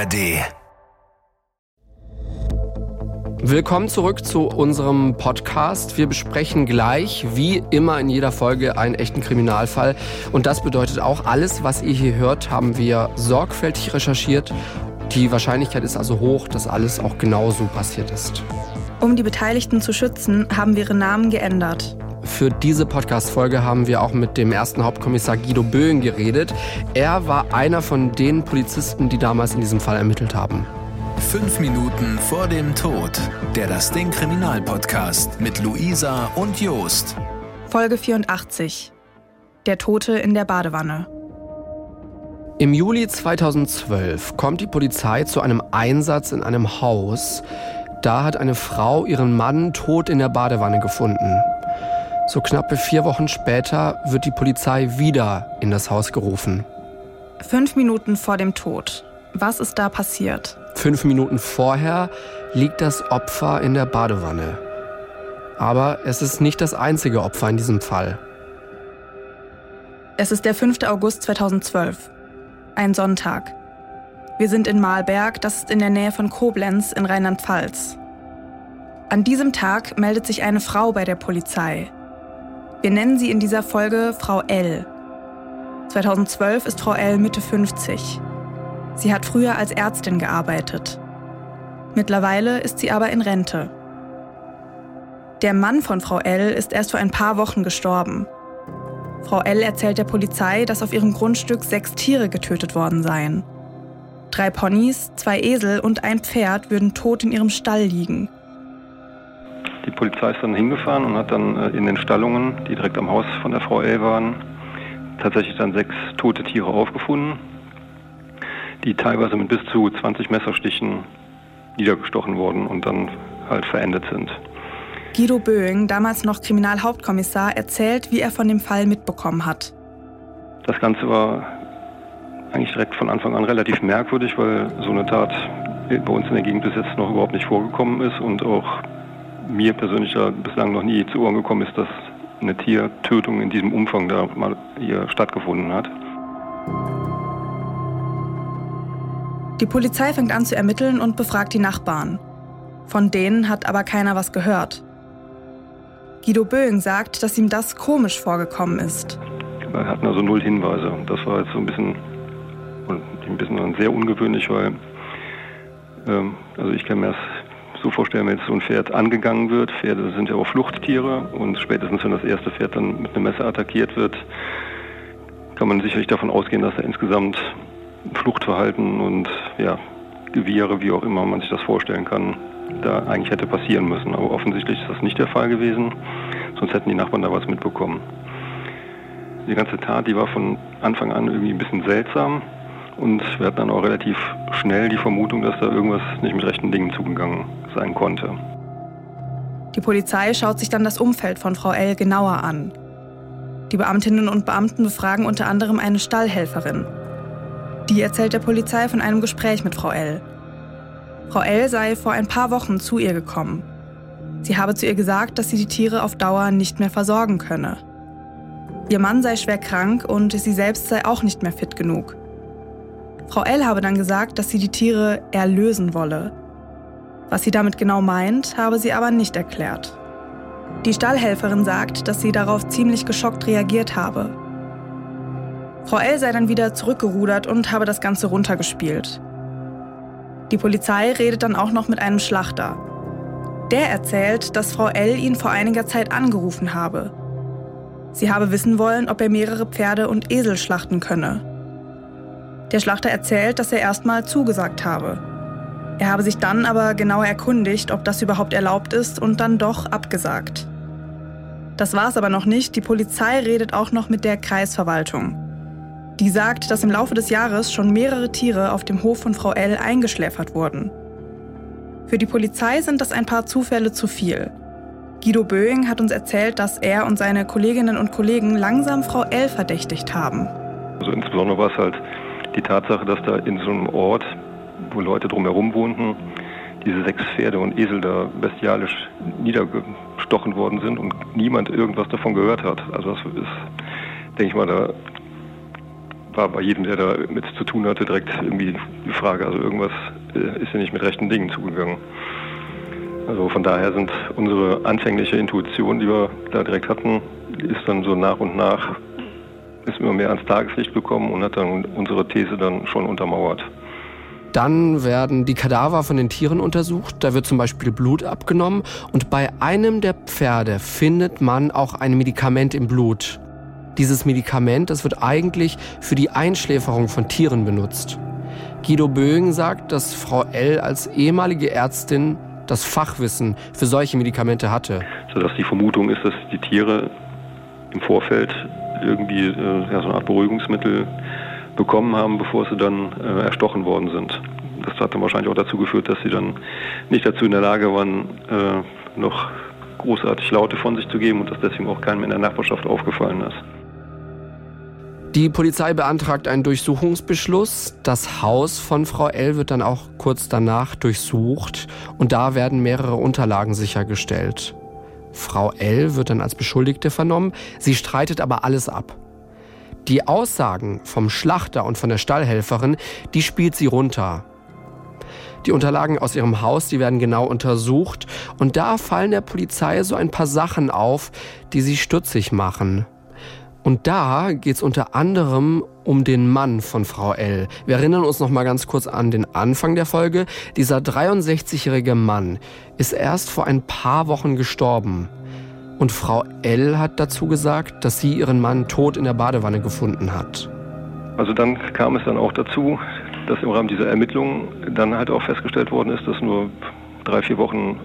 ARD. Willkommen zurück zu unserem Podcast. Wir besprechen gleich, wie immer in jeder Folge, einen echten Kriminalfall. Und das bedeutet auch, alles, was ihr hier hört, haben wir sorgfältig recherchiert. Die Wahrscheinlichkeit ist also hoch, dass alles auch genauso passiert ist. Um die Beteiligten zu schützen, haben wir ihre Namen geändert. Für diese Podcast-Folge haben wir auch mit dem ersten Hauptkommissar Guido Böhn geredet. Er war einer von den Polizisten, die damals in diesem Fall ermittelt haben. Fünf Minuten vor dem Tod. Der Das Ding Kriminalpodcast mit Luisa und Jost. Folge 84. Der Tote in der Badewanne. Im Juli 2012 kommt die Polizei zu einem Einsatz in einem Haus. Da hat eine Frau ihren Mann tot in der Badewanne gefunden. So knappe vier Wochen später wird die Polizei wieder in das Haus gerufen. Fünf Minuten vor dem Tod. Was ist da passiert? Fünf Minuten vorher liegt das Opfer in der Badewanne. Aber es ist nicht das einzige Opfer in diesem Fall. Es ist der 5. August 2012. Ein Sonntag. Wir sind in Malberg, das ist in der Nähe von Koblenz in Rheinland-Pfalz. An diesem Tag meldet sich eine Frau bei der Polizei. Wir nennen sie in dieser Folge Frau L. 2012 ist Frau L Mitte 50. Sie hat früher als Ärztin gearbeitet. Mittlerweile ist sie aber in Rente. Der Mann von Frau L ist erst vor ein paar Wochen gestorben. Frau L erzählt der Polizei, dass auf ihrem Grundstück sechs Tiere getötet worden seien. Drei Ponys, zwei Esel und ein Pferd würden tot in ihrem Stall liegen. Die Polizei ist dann hingefahren und hat dann äh, in den Stallungen, die direkt am Haus von der Frau L waren, tatsächlich dann sechs tote Tiere aufgefunden die teilweise mit bis zu 20 Messerstichen niedergestochen wurden und dann halt verendet sind. Guido Böing, damals noch Kriminalhauptkommissar, erzählt, wie er von dem Fall mitbekommen hat. Das Ganze war eigentlich direkt von Anfang an relativ merkwürdig, weil so eine Tat bei uns in der Gegend bis jetzt noch überhaupt nicht vorgekommen ist und auch mir persönlich da bislang noch nie zu Ohren gekommen ist, dass eine Tiertötung in diesem Umfang da mal hier stattgefunden hat. Die Polizei fängt an zu ermitteln und befragt die Nachbarn. Von denen hat aber keiner was gehört. Guido Böing sagt, dass ihm das komisch vorgekommen ist. Wir hatten also null Hinweise. Das war jetzt so ein bisschen, ein bisschen sehr ungewöhnlich, weil ähm, also ich kann mir das so vorstellen, wenn jetzt so ein Pferd angegangen wird, Pferde sind ja auch Fluchttiere und spätestens wenn das erste Pferd dann mit einem Messer attackiert wird, kann man sicherlich davon ausgehen, dass er insgesamt Fluchtverhalten und ja, Gewehre, wie auch immer man sich das vorstellen kann, da eigentlich hätte passieren müssen. Aber offensichtlich ist das nicht der Fall gewesen, sonst hätten die Nachbarn da was mitbekommen. Die ganze Tat, die war von Anfang an irgendwie ein bisschen seltsam und wir hatten dann auch relativ schnell die Vermutung, dass da irgendwas nicht mit rechten Dingen zugegangen sein konnte. Die Polizei schaut sich dann das Umfeld von Frau L genauer an. Die Beamtinnen und Beamten befragen unter anderem eine Stallhelferin, die erzählt der Polizei von einem Gespräch mit Frau L. Frau L sei vor ein paar Wochen zu ihr gekommen. Sie habe zu ihr gesagt, dass sie die Tiere auf Dauer nicht mehr versorgen könne. Ihr Mann sei schwer krank und sie selbst sei auch nicht mehr fit genug. Frau L habe dann gesagt, dass sie die Tiere erlösen wolle. Was sie damit genau meint, habe sie aber nicht erklärt. Die Stallhelferin sagt, dass sie darauf ziemlich geschockt reagiert habe Frau L sei dann wieder zurückgerudert und habe das Ganze runtergespielt. Die Polizei redet dann auch noch mit einem Schlachter. Der erzählt, dass Frau L ihn vor einiger Zeit angerufen habe. Sie habe wissen wollen, ob er mehrere Pferde und Esel schlachten könne. Der Schlachter erzählt, dass er erstmal zugesagt habe. Er habe sich dann aber genauer erkundigt, ob das überhaupt erlaubt ist und dann doch abgesagt. Das war es aber noch nicht, die Polizei redet auch noch mit der Kreisverwaltung. Die sagt, dass im Laufe des Jahres schon mehrere Tiere auf dem Hof von Frau L eingeschläfert wurden. Für die Polizei sind das ein paar Zufälle zu viel. Guido Böing hat uns erzählt, dass er und seine Kolleginnen und Kollegen langsam Frau L verdächtigt haben. Also insbesondere war es halt die Tatsache, dass da in so einem Ort, wo Leute drumherum wohnten, diese sechs Pferde und Esel da bestialisch niedergestochen worden sind und niemand irgendwas davon gehört hat. Also das ist, denke ich mal, da war bei jedem, der da mit zu tun hatte, direkt irgendwie die Frage, also irgendwas äh, ist ja nicht mit rechten Dingen zugegangen. Also von daher sind unsere anfängliche Intuition, die wir da direkt hatten, ist dann so nach und nach ist immer mehr ans Tageslicht gekommen und hat dann unsere These dann schon untermauert. Dann werden die Kadaver von den Tieren untersucht. Da wird zum Beispiel Blut abgenommen. Und bei einem der Pferde findet man auch ein Medikament im Blut. Dieses Medikament, das wird eigentlich für die Einschläferung von Tieren benutzt. Guido Bögen sagt, dass Frau L. als ehemalige Ärztin das Fachwissen für solche Medikamente hatte. Sodass die Vermutung ist, dass die Tiere im Vorfeld irgendwie äh, ja, so eine Art Beruhigungsmittel bekommen haben, bevor sie dann äh, erstochen worden sind. Das hat dann wahrscheinlich auch dazu geführt, dass sie dann nicht dazu in der Lage waren, äh, noch großartig Laute von sich zu geben und dass deswegen auch keinem in der Nachbarschaft aufgefallen ist. Die Polizei beantragt einen Durchsuchungsbeschluss. Das Haus von Frau L wird dann auch kurz danach durchsucht und da werden mehrere Unterlagen sichergestellt. Frau L wird dann als Beschuldigte vernommen, sie streitet aber alles ab. Die Aussagen vom Schlachter und von der Stallhelferin, die spielt sie runter. Die Unterlagen aus ihrem Haus, die werden genau untersucht und da fallen der Polizei so ein paar Sachen auf, die sie stutzig machen. Und da geht es unter anderem um den Mann von Frau L. Wir erinnern uns noch mal ganz kurz an den Anfang der Folge. Dieser 63-jährige Mann ist erst vor ein paar Wochen gestorben. Und Frau L hat dazu gesagt, dass sie ihren Mann tot in der Badewanne gefunden hat. Also dann kam es dann auch dazu, dass im Rahmen dieser Ermittlungen dann halt auch festgestellt worden ist, dass nur drei, vier Wochen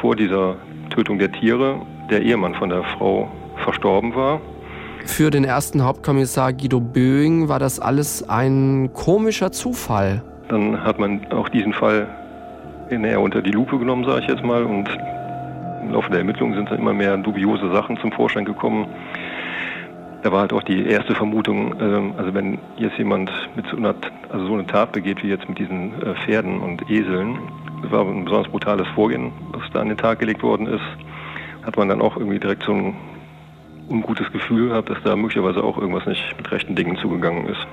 vor dieser Tötung der Tiere der Ehemann von der Frau verstorben war. Für den ersten Hauptkommissar Guido Böing war das alles ein komischer Zufall. Dann hat man auch diesen Fall näher unter die Lupe genommen, sage ich jetzt mal, und im Laufe der Ermittlungen sind dann immer mehr dubiose Sachen zum Vorschein gekommen. Da war halt auch die erste Vermutung, ähm, also wenn jetzt jemand mit so einer, also so eine Tat begeht wie jetzt mit diesen äh, Pferden und Eseln, das war ein besonders brutales Vorgehen, was da an den Tag gelegt worden ist, hat man dann auch irgendwie direkt so ein ungutes Gefühl gehabt, dass da möglicherweise auch irgendwas nicht mit rechten Dingen zugegangen ist.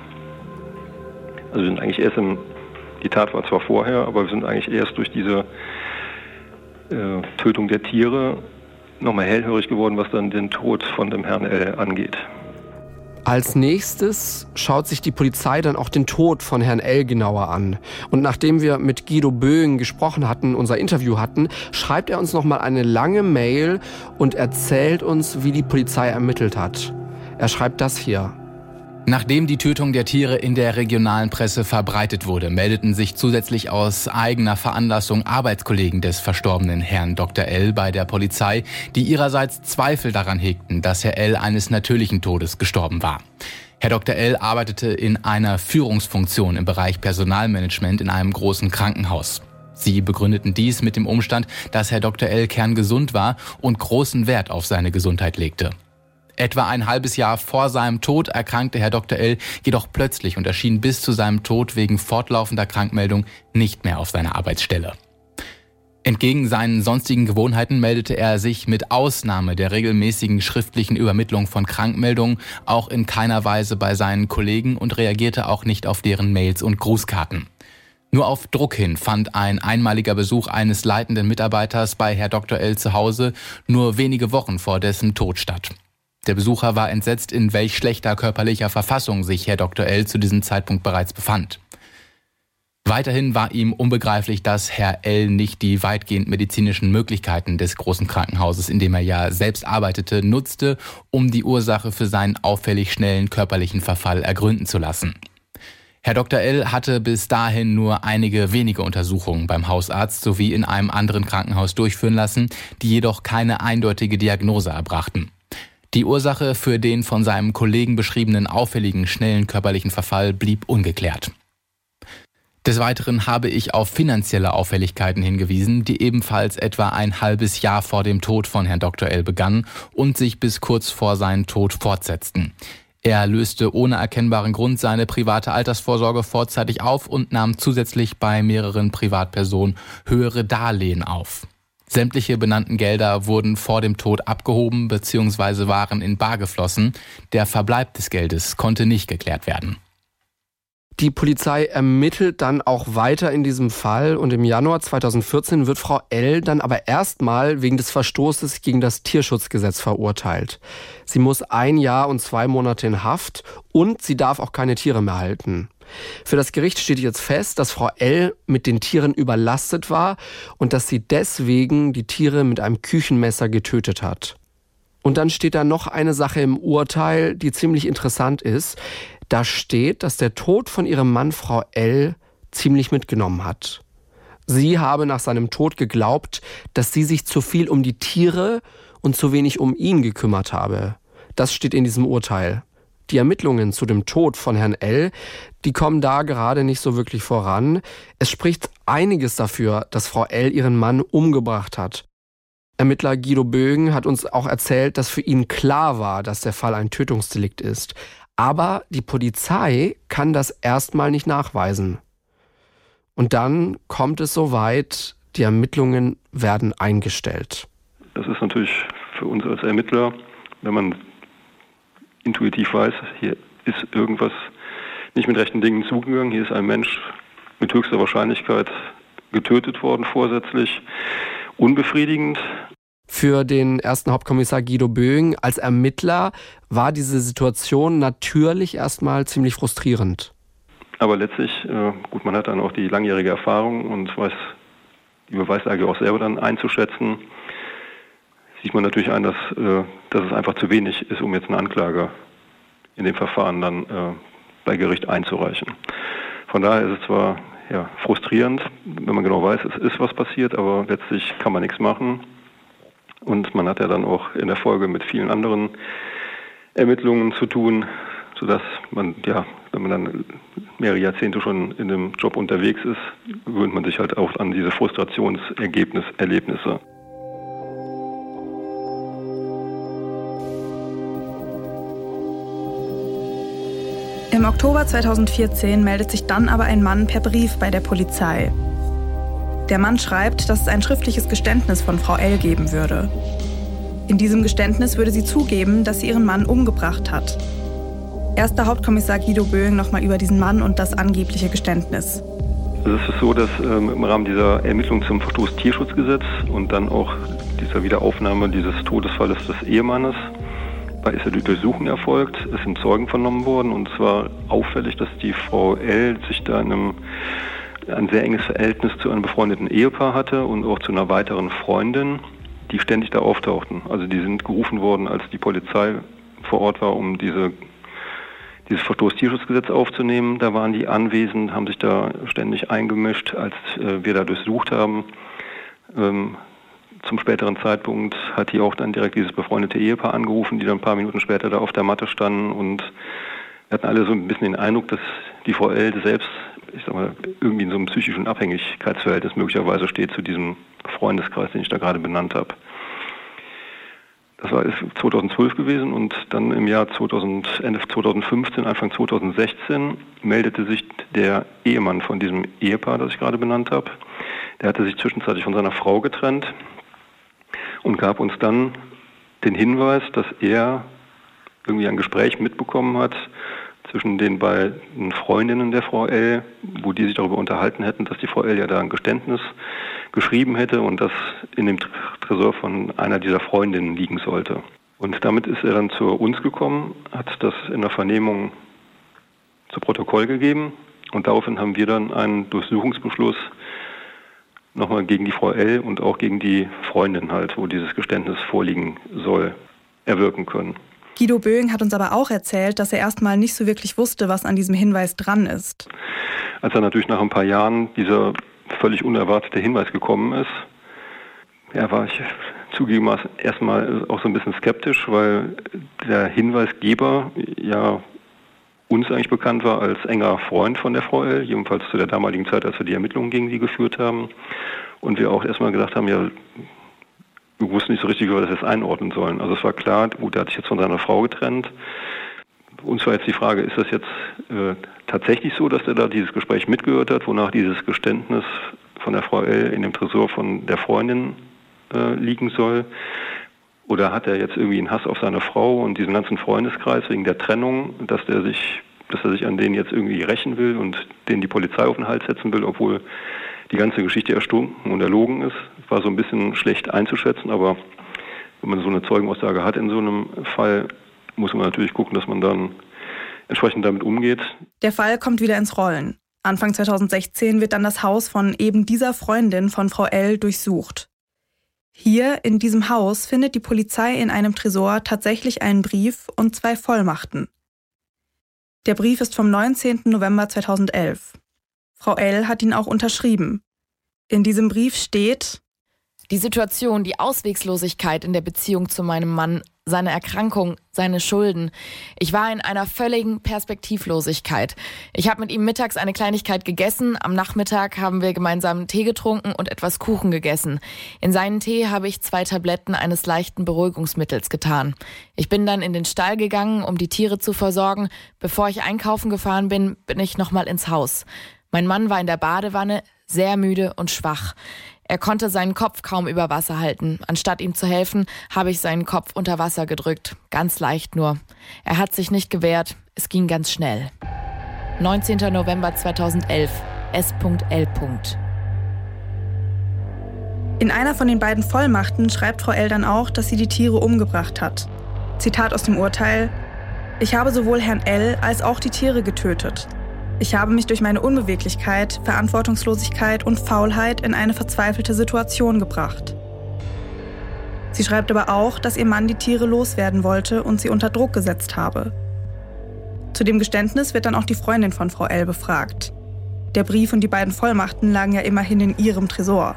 Also wir sind eigentlich erst im, die Tat war zwar vorher, aber wir sind eigentlich erst durch diese äh, Tötung der Tiere nochmal hellhörig geworden, was dann den Tod von dem Herrn L. angeht. Als nächstes schaut sich die Polizei dann auch den Tod von Herrn L. genauer an. Und nachdem wir mit Guido Böing gesprochen hatten, unser Interview hatten, schreibt er uns nochmal eine lange Mail und erzählt uns, wie die Polizei ermittelt hat. Er schreibt das hier. Nachdem die Tötung der Tiere in der regionalen Presse verbreitet wurde, meldeten sich zusätzlich aus eigener Veranlassung Arbeitskollegen des verstorbenen Herrn Dr. L. bei der Polizei, die ihrerseits Zweifel daran hegten, dass Herr L. eines natürlichen Todes gestorben war. Herr Dr. L. arbeitete in einer Führungsfunktion im Bereich Personalmanagement in einem großen Krankenhaus. Sie begründeten dies mit dem Umstand, dass Herr Dr. L. kerngesund war und großen Wert auf seine Gesundheit legte. Etwa ein halbes Jahr vor seinem Tod erkrankte Herr Dr. L. jedoch plötzlich und erschien bis zu seinem Tod wegen fortlaufender Krankmeldung nicht mehr auf seiner Arbeitsstelle. Entgegen seinen sonstigen Gewohnheiten meldete er sich mit Ausnahme der regelmäßigen schriftlichen Übermittlung von Krankmeldungen auch in keiner Weise bei seinen Kollegen und reagierte auch nicht auf deren Mails und Grußkarten. Nur auf Druck hin fand ein einmaliger Besuch eines leitenden Mitarbeiters bei Herr Dr. L zu Hause nur wenige Wochen vor dessen Tod statt. Der Besucher war entsetzt, in welch schlechter körperlicher Verfassung sich Herr Dr. L. zu diesem Zeitpunkt bereits befand. Weiterhin war ihm unbegreiflich, dass Herr L. nicht die weitgehend medizinischen Möglichkeiten des großen Krankenhauses, in dem er ja selbst arbeitete, nutzte, um die Ursache für seinen auffällig schnellen körperlichen Verfall ergründen zu lassen. Herr Dr. L. hatte bis dahin nur einige wenige Untersuchungen beim Hausarzt sowie in einem anderen Krankenhaus durchführen lassen, die jedoch keine eindeutige Diagnose erbrachten. Die Ursache für den von seinem Kollegen beschriebenen auffälligen schnellen körperlichen Verfall blieb ungeklärt. Des Weiteren habe ich auf finanzielle Auffälligkeiten hingewiesen, die ebenfalls etwa ein halbes Jahr vor dem Tod von Herrn Dr. L begannen und sich bis kurz vor seinem Tod fortsetzten. Er löste ohne erkennbaren Grund seine private Altersvorsorge vorzeitig auf und nahm zusätzlich bei mehreren Privatpersonen höhere Darlehen auf. Sämtliche benannten Gelder wurden vor dem Tod abgehoben bzw. waren in Bar geflossen. Der Verbleib des Geldes konnte nicht geklärt werden. Die Polizei ermittelt dann auch weiter in diesem Fall und im Januar 2014 wird Frau L. dann aber erstmal wegen des Verstoßes gegen das Tierschutzgesetz verurteilt. Sie muss ein Jahr und zwei Monate in Haft und sie darf auch keine Tiere mehr halten. Für das Gericht steht jetzt fest, dass Frau L. mit den Tieren überlastet war und dass sie deswegen die Tiere mit einem Küchenmesser getötet hat. Und dann steht da noch eine Sache im Urteil, die ziemlich interessant ist. Da steht, dass der Tod von ihrem Mann Frau L. ziemlich mitgenommen hat. Sie habe nach seinem Tod geglaubt, dass sie sich zu viel um die Tiere und zu wenig um ihn gekümmert habe. Das steht in diesem Urteil. Die Ermittlungen zu dem Tod von Herrn L., die kommen da gerade nicht so wirklich voran. Es spricht einiges dafür, dass Frau L. ihren Mann umgebracht hat. Ermittler Guido Bögen hat uns auch erzählt, dass für ihn klar war, dass der Fall ein Tötungsdelikt ist. Aber die Polizei kann das erstmal nicht nachweisen. Und dann kommt es soweit, die Ermittlungen werden eingestellt. Das ist natürlich für uns als Ermittler, wenn man intuitiv weiß, hier ist irgendwas nicht mit rechten Dingen zugegangen, hier ist ein Mensch mit höchster Wahrscheinlichkeit getötet worden vorsätzlich, unbefriedigend. Für den ersten Hauptkommissar Guido Böing als Ermittler war diese Situation natürlich erstmal ziemlich frustrierend. Aber letztlich, äh, gut, man hat dann auch die langjährige Erfahrung und weiß die Beweislage auch selber dann einzuschätzen, sieht man natürlich ein, dass, äh, dass es einfach zu wenig ist, um jetzt eine Anklage in dem Verfahren dann äh, bei Gericht einzureichen. Von daher ist es zwar ja, frustrierend, wenn man genau weiß, es ist was passiert, aber letztlich kann man nichts machen. Und man hat ja dann auch in der Folge mit vielen anderen Ermittlungen zu tun, sodass man, ja, wenn man dann mehrere Jahrzehnte schon in dem Job unterwegs ist, gewöhnt man sich halt auch an diese Frustrationserlebnisse. Im Oktober 2014 meldet sich dann aber ein Mann per Brief bei der Polizei. Der Mann schreibt, dass es ein schriftliches Geständnis von Frau L geben würde. In diesem Geständnis würde sie zugeben, dass sie ihren Mann umgebracht hat. Erster Hauptkommissar Guido Böing nochmal über diesen Mann und das angebliche Geständnis. Es ist so, dass ähm, im Rahmen dieser Ermittlung zum Verstoß Tierschutzgesetz und dann auch dieser Wiederaufnahme dieses Todesfalles des Ehemannes ist ja die Durchsuchung erfolgt. Es sind Zeugen vernommen worden und zwar auffällig, dass die Frau L. sich da in einem ein sehr enges Verhältnis zu einem befreundeten Ehepaar hatte und auch zu einer weiteren Freundin, die ständig da auftauchten. Also die sind gerufen worden, als die Polizei vor Ort war, um diese, dieses Verstoß Tierschutzgesetz aufzunehmen. Da waren die anwesend, haben sich da ständig eingemischt, als äh, wir da durchsucht haben. Ähm, zum späteren Zeitpunkt hat die auch dann direkt dieses befreundete Ehepaar angerufen, die dann ein paar Minuten später da auf der Matte standen und wir hatten alle so ein bisschen den Eindruck, dass die Frau Elde selbst, ich sag mal, irgendwie in so einem psychischen Abhängigkeitsverhältnis möglicherweise steht zu diesem Freundeskreis, den ich da gerade benannt habe. Das war 2012 gewesen und dann im Jahr 2000, Ende 2015, Anfang 2016 meldete sich der Ehemann von diesem Ehepaar, das ich gerade benannt habe. Der hatte sich zwischenzeitlich von seiner Frau getrennt und gab uns dann den Hinweis, dass er irgendwie ein Gespräch mitbekommen hat zwischen den beiden Freundinnen der Frau L., wo die sich darüber unterhalten hätten, dass die Frau L. ja da ein Geständnis geschrieben hätte und das in dem Tresor von einer dieser Freundinnen liegen sollte. Und damit ist er dann zu uns gekommen, hat das in der Vernehmung zu Protokoll gegeben und daraufhin haben wir dann einen Durchsuchungsbeschluss nochmal gegen die Frau L. und auch gegen die Freundin halt, wo dieses Geständnis vorliegen soll, erwirken können. Guido Böing hat uns aber auch erzählt, dass er erstmal nicht so wirklich wusste, was an diesem Hinweis dran ist. Als dann natürlich nach ein paar Jahren dieser völlig unerwartete Hinweis gekommen ist, ja, war ich zugegebenermaßen erstmal auch so ein bisschen skeptisch, weil der Hinweisgeber ja uns eigentlich bekannt war als enger Freund von der Frau L., jedenfalls zu der damaligen Zeit, als wir die Ermittlungen gegen sie geführt haben. Und wir auch erstmal gedacht haben, ja, wir wussten nicht so richtig, wie wir das jetzt einordnen sollen. Also es war klar, gut, der hat sich jetzt von seiner Frau getrennt. Uns war jetzt die Frage, ist das jetzt äh, tatsächlich so, dass er da dieses Gespräch mitgehört hat, wonach dieses Geständnis von der Frau L. in dem Tresor von der Freundin äh, liegen soll? Oder hat er jetzt irgendwie einen Hass auf seine Frau und diesen ganzen Freundeskreis wegen der Trennung, dass der sich dass er sich an denen jetzt irgendwie rächen will und denen die Polizei auf den Hals setzen will, obwohl die ganze Geschichte erstunken und erlogen ist. War so ein bisschen schlecht einzuschätzen, aber wenn man so eine Zeugenaussage hat in so einem Fall, muss man natürlich gucken, dass man dann entsprechend damit umgeht. Der Fall kommt wieder ins Rollen. Anfang 2016 wird dann das Haus von eben dieser Freundin von Frau L durchsucht. Hier in diesem Haus findet die Polizei in einem Tresor tatsächlich einen Brief und zwei Vollmachten. Der Brief ist vom 19. November 2011. Frau L. hat ihn auch unterschrieben. In diesem Brief steht, die Situation, die Auswegslosigkeit in der Beziehung zu meinem Mann, seine Erkrankung, seine Schulden. Ich war in einer völligen Perspektivlosigkeit. Ich habe mit ihm mittags eine Kleinigkeit gegessen, am Nachmittag haben wir gemeinsam Tee getrunken und etwas Kuchen gegessen. In seinen Tee habe ich zwei Tabletten eines leichten Beruhigungsmittels getan. Ich bin dann in den Stall gegangen, um die Tiere zu versorgen. Bevor ich einkaufen gefahren bin, bin ich nochmal ins Haus. Mein Mann war in der Badewanne, sehr müde und schwach. Er konnte seinen Kopf kaum über Wasser halten. Anstatt ihm zu helfen, habe ich seinen Kopf unter Wasser gedrückt. Ganz leicht nur. Er hat sich nicht gewehrt. Es ging ganz schnell. 19. November 2011. S.L. In einer von den beiden Vollmachten schreibt Frau L. dann auch, dass sie die Tiere umgebracht hat. Zitat aus dem Urteil: Ich habe sowohl Herrn L. als auch die Tiere getötet. Ich habe mich durch meine Unbeweglichkeit, Verantwortungslosigkeit und Faulheit in eine verzweifelte Situation gebracht. Sie schreibt aber auch, dass ihr Mann die Tiere loswerden wollte und sie unter Druck gesetzt habe. Zu dem Geständnis wird dann auch die Freundin von Frau L. befragt. Der Brief und die beiden Vollmachten lagen ja immerhin in ihrem Tresor.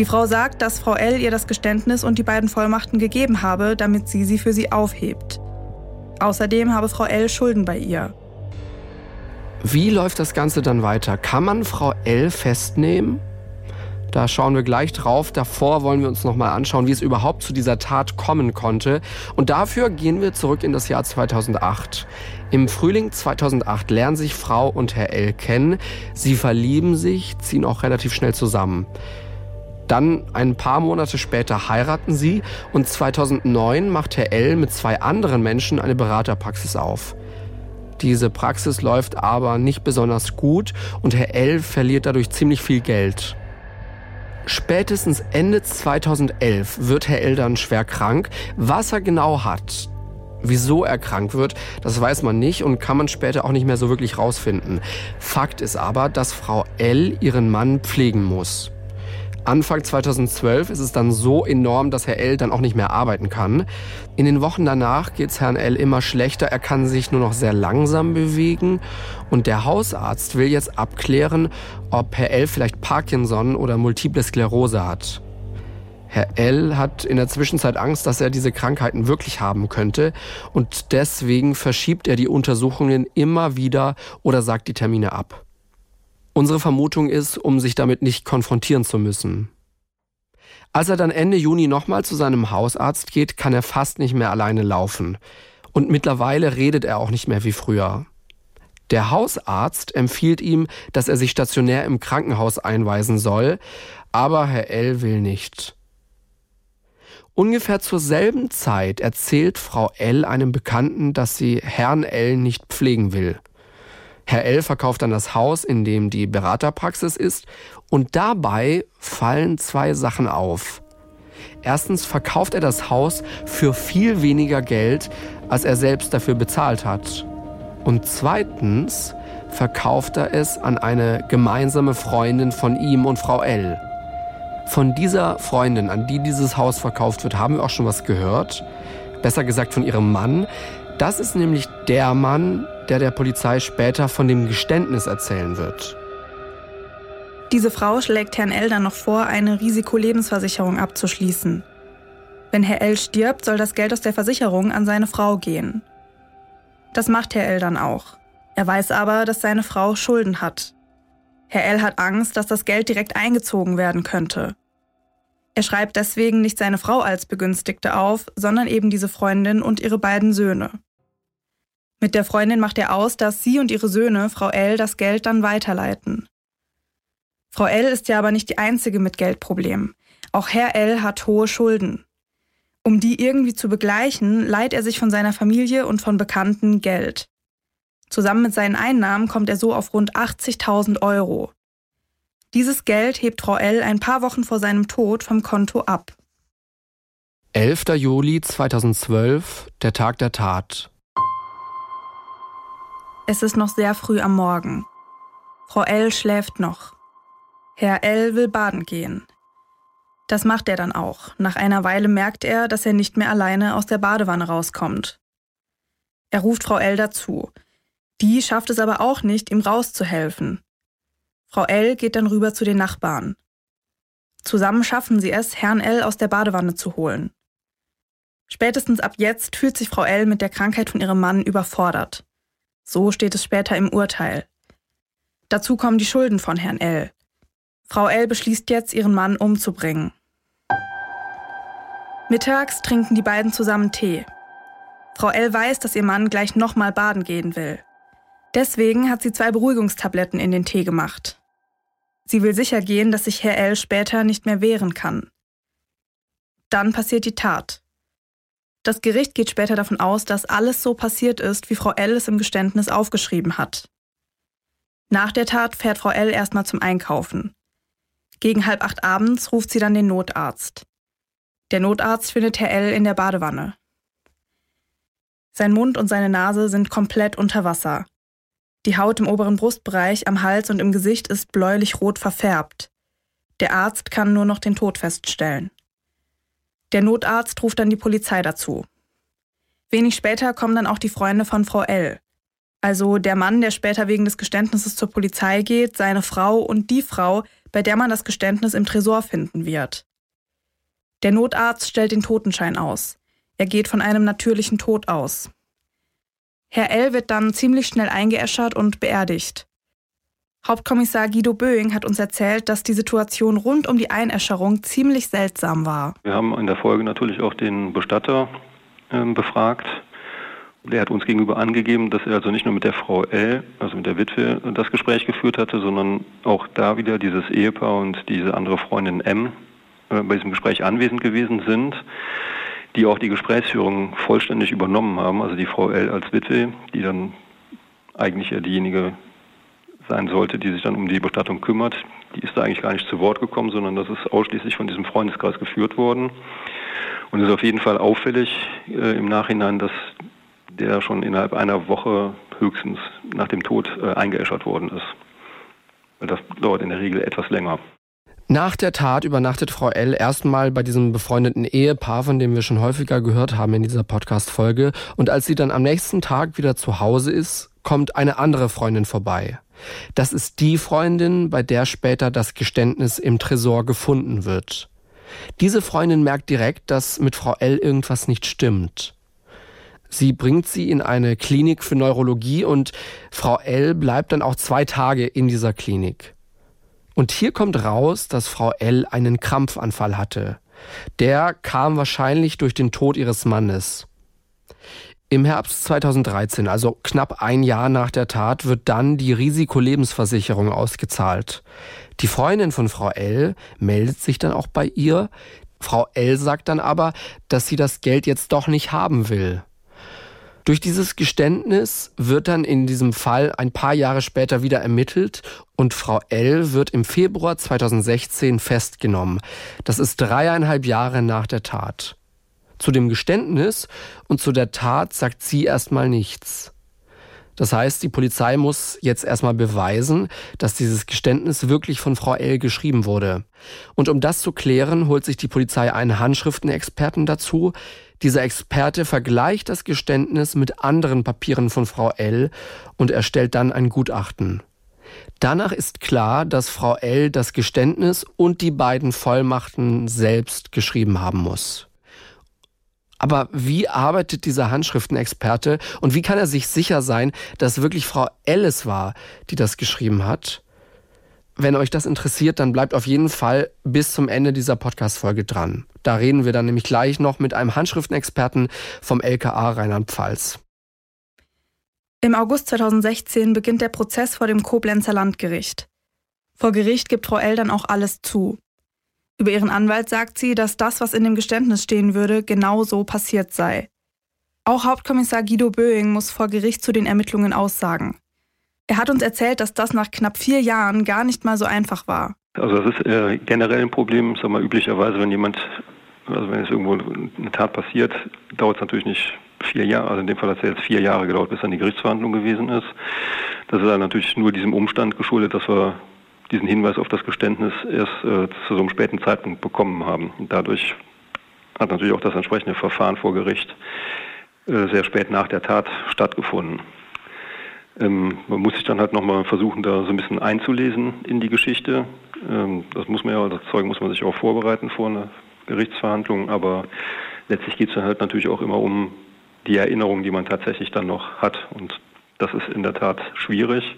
Die Frau sagt, dass Frau L. ihr das Geständnis und die beiden Vollmachten gegeben habe, damit sie sie für sie aufhebt. Außerdem habe Frau L. Schulden bei ihr. Wie läuft das Ganze dann weiter? Kann man Frau L festnehmen? Da schauen wir gleich drauf. Davor wollen wir uns nochmal anschauen, wie es überhaupt zu dieser Tat kommen konnte. Und dafür gehen wir zurück in das Jahr 2008. Im Frühling 2008 lernen sich Frau und Herr L kennen. Sie verlieben sich, ziehen auch relativ schnell zusammen. Dann ein paar Monate später heiraten sie und 2009 macht Herr L mit zwei anderen Menschen eine Beraterpraxis auf. Diese Praxis läuft aber nicht besonders gut und Herr L. verliert dadurch ziemlich viel Geld. Spätestens Ende 2011 wird Herr L. dann schwer krank. Was er genau hat, wieso er krank wird, das weiß man nicht und kann man später auch nicht mehr so wirklich rausfinden. Fakt ist aber, dass Frau L. ihren Mann pflegen muss. Anfang 2012 ist es dann so enorm, dass Herr L. dann auch nicht mehr arbeiten kann. In den Wochen danach geht es Herrn L. immer schlechter. Er kann sich nur noch sehr langsam bewegen. Und der Hausarzt will jetzt abklären, ob Herr L. vielleicht Parkinson oder Multiple Sklerose hat. Herr L. hat in der Zwischenzeit Angst, dass er diese Krankheiten wirklich haben könnte und deswegen verschiebt er die Untersuchungen immer wieder oder sagt die Termine ab. Unsere Vermutung ist, um sich damit nicht konfrontieren zu müssen. Als er dann Ende Juni nochmal zu seinem Hausarzt geht, kann er fast nicht mehr alleine laufen. Und mittlerweile redet er auch nicht mehr wie früher. Der Hausarzt empfiehlt ihm, dass er sich stationär im Krankenhaus einweisen soll, aber Herr L will nicht. Ungefähr zur selben Zeit erzählt Frau L einem Bekannten, dass sie Herrn L nicht pflegen will. Herr L. verkauft dann das Haus, in dem die Beraterpraxis ist. Und dabei fallen zwei Sachen auf. Erstens verkauft er das Haus für viel weniger Geld, als er selbst dafür bezahlt hat. Und zweitens verkauft er es an eine gemeinsame Freundin von ihm und Frau L. Von dieser Freundin, an die dieses Haus verkauft wird, haben wir auch schon was gehört. Besser gesagt von ihrem Mann. Das ist nämlich der Mann, der der Polizei später von dem Geständnis erzählen wird. Diese Frau schlägt Herrn L. dann noch vor, eine Risikolebensversicherung abzuschließen. Wenn Herr L. stirbt, soll das Geld aus der Versicherung an seine Frau gehen. Das macht Herr L. dann auch. Er weiß aber, dass seine Frau Schulden hat. Herr L. hat Angst, dass das Geld direkt eingezogen werden könnte. Er schreibt deswegen nicht seine Frau als Begünstigte auf, sondern eben diese Freundin und ihre beiden Söhne. Mit der Freundin macht er aus, dass sie und ihre Söhne Frau L das Geld dann weiterleiten. Frau L ist ja aber nicht die einzige mit Geldproblemen. Auch Herr L hat hohe Schulden. Um die irgendwie zu begleichen, leiht er sich von seiner Familie und von Bekannten Geld. Zusammen mit seinen Einnahmen kommt er so auf rund 80.000 Euro. Dieses Geld hebt Frau L. ein paar Wochen vor seinem Tod vom Konto ab. 11. Juli 2012, der Tag der Tat. Es ist noch sehr früh am Morgen. Frau L. schläft noch. Herr L. will baden gehen. Das macht er dann auch. Nach einer Weile merkt er, dass er nicht mehr alleine aus der Badewanne rauskommt. Er ruft Frau L. dazu. Die schafft es aber auch nicht, ihm rauszuhelfen. Frau L. geht dann rüber zu den Nachbarn. Zusammen schaffen sie es, Herrn L. aus der Badewanne zu holen. Spätestens ab jetzt fühlt sich Frau L. mit der Krankheit von ihrem Mann überfordert. So steht es später im Urteil. Dazu kommen die Schulden von Herrn L. Frau L. beschließt jetzt, ihren Mann umzubringen. Mittags trinken die beiden zusammen Tee. Frau L. weiß, dass ihr Mann gleich nochmal baden gehen will. Deswegen hat sie zwei Beruhigungstabletten in den Tee gemacht. Sie will sicher gehen, dass sich Herr L. später nicht mehr wehren kann. Dann passiert die Tat. Das Gericht geht später davon aus, dass alles so passiert ist, wie Frau L. es im Geständnis aufgeschrieben hat. Nach der Tat fährt Frau L. erstmal zum Einkaufen. Gegen halb acht abends ruft sie dann den Notarzt. Der Notarzt findet Herr L. in der Badewanne. Sein Mund und seine Nase sind komplett unter Wasser. Die Haut im oberen Brustbereich, am Hals und im Gesicht ist bläulich-rot verfärbt. Der Arzt kann nur noch den Tod feststellen. Der Notarzt ruft dann die Polizei dazu. Wenig später kommen dann auch die Freunde von Frau L. Also der Mann, der später wegen des Geständnisses zur Polizei geht, seine Frau und die Frau, bei der man das Geständnis im Tresor finden wird. Der Notarzt stellt den Totenschein aus. Er geht von einem natürlichen Tod aus. Herr L. wird dann ziemlich schnell eingeäschert und beerdigt. Hauptkommissar Guido Böing hat uns erzählt, dass die Situation rund um die Einäscherung ziemlich seltsam war. Wir haben in der Folge natürlich auch den Bestatter äh, befragt. Der hat uns gegenüber angegeben, dass er also nicht nur mit der Frau L., also mit der Witwe, das Gespräch geführt hatte, sondern auch da wieder dieses Ehepaar und diese andere Freundin M äh, bei diesem Gespräch anwesend gewesen sind die auch die Gesprächsführung vollständig übernommen haben. Also die Frau L. als Witwe, die dann eigentlich ja diejenige sein sollte, die sich dann um die Bestattung kümmert, die ist da eigentlich gar nicht zu Wort gekommen, sondern das ist ausschließlich von diesem Freundeskreis geführt worden. Und es ist auf jeden Fall auffällig äh, im Nachhinein, dass der schon innerhalb einer Woche höchstens nach dem Tod äh, eingeäschert worden ist. Weil das dauert in der Regel etwas länger. Nach der Tat übernachtet Frau L. erstmal bei diesem befreundeten Ehepaar, von dem wir schon häufiger gehört haben in dieser Podcast-Folge. Und als sie dann am nächsten Tag wieder zu Hause ist, kommt eine andere Freundin vorbei. Das ist die Freundin, bei der später das Geständnis im Tresor gefunden wird. Diese Freundin merkt direkt, dass mit Frau L. irgendwas nicht stimmt. Sie bringt sie in eine Klinik für Neurologie und Frau L. bleibt dann auch zwei Tage in dieser Klinik. Und hier kommt raus, dass Frau L. einen Krampfanfall hatte. Der kam wahrscheinlich durch den Tod ihres Mannes. Im Herbst 2013, also knapp ein Jahr nach der Tat, wird dann die Risikolebensversicherung ausgezahlt. Die Freundin von Frau L. meldet sich dann auch bei ihr. Frau L. sagt dann aber, dass sie das Geld jetzt doch nicht haben will. Durch dieses Geständnis wird dann in diesem Fall ein paar Jahre später wieder ermittelt und Frau L. wird im Februar 2016 festgenommen. Das ist dreieinhalb Jahre nach der Tat. Zu dem Geständnis und zu der Tat sagt sie erstmal nichts. Das heißt, die Polizei muss jetzt erstmal beweisen, dass dieses Geständnis wirklich von Frau L. geschrieben wurde. Und um das zu klären, holt sich die Polizei einen Handschriftenexperten dazu, dieser Experte vergleicht das Geständnis mit anderen Papieren von Frau L. und erstellt dann ein Gutachten. Danach ist klar, dass Frau L. das Geständnis und die beiden Vollmachten selbst geschrieben haben muss. Aber wie arbeitet dieser Handschriftenexperte und wie kann er sich sicher sein, dass wirklich Frau es war, die das geschrieben hat? Wenn euch das interessiert, dann bleibt auf jeden Fall bis zum Ende dieser Podcast-Folge dran. Da reden wir dann nämlich gleich noch mit einem Handschriftenexperten vom LKA Rheinland-Pfalz. Im August 2016 beginnt der Prozess vor dem Koblenzer Landgericht. Vor Gericht gibt Frau L. dann auch alles zu. Über ihren Anwalt sagt sie, dass das, was in dem Geständnis stehen würde, genau so passiert sei. Auch Hauptkommissar Guido Böing muss vor Gericht zu den Ermittlungen aussagen. Er hat uns erzählt, dass das nach knapp vier Jahren gar nicht mal so einfach war. Also das ist äh, generell ein Problem, sag mal, üblicherweise, wenn jemand, also wenn es irgendwo eine Tat passiert, dauert es natürlich nicht vier Jahre, also in dem Fall hat es ja jetzt vier Jahre gedauert, bis dann die Gerichtsverhandlung gewesen ist. Das ist dann natürlich nur diesem Umstand geschuldet, dass wir diesen Hinweis auf das Geständnis erst äh, zu so einem späten Zeitpunkt bekommen haben. Und dadurch hat natürlich auch das entsprechende Verfahren vor Gericht äh, sehr spät nach der Tat stattgefunden. Ähm, man muss sich dann halt nochmal versuchen, da so ein bisschen einzulesen in die Geschichte. Ähm, das muss man ja, das Zeug muss man sich auch vorbereiten vor einer Gerichtsverhandlung, aber letztlich geht es dann halt natürlich auch immer um die Erinnerung, die man tatsächlich dann noch hat. Und das ist in der Tat schwierig,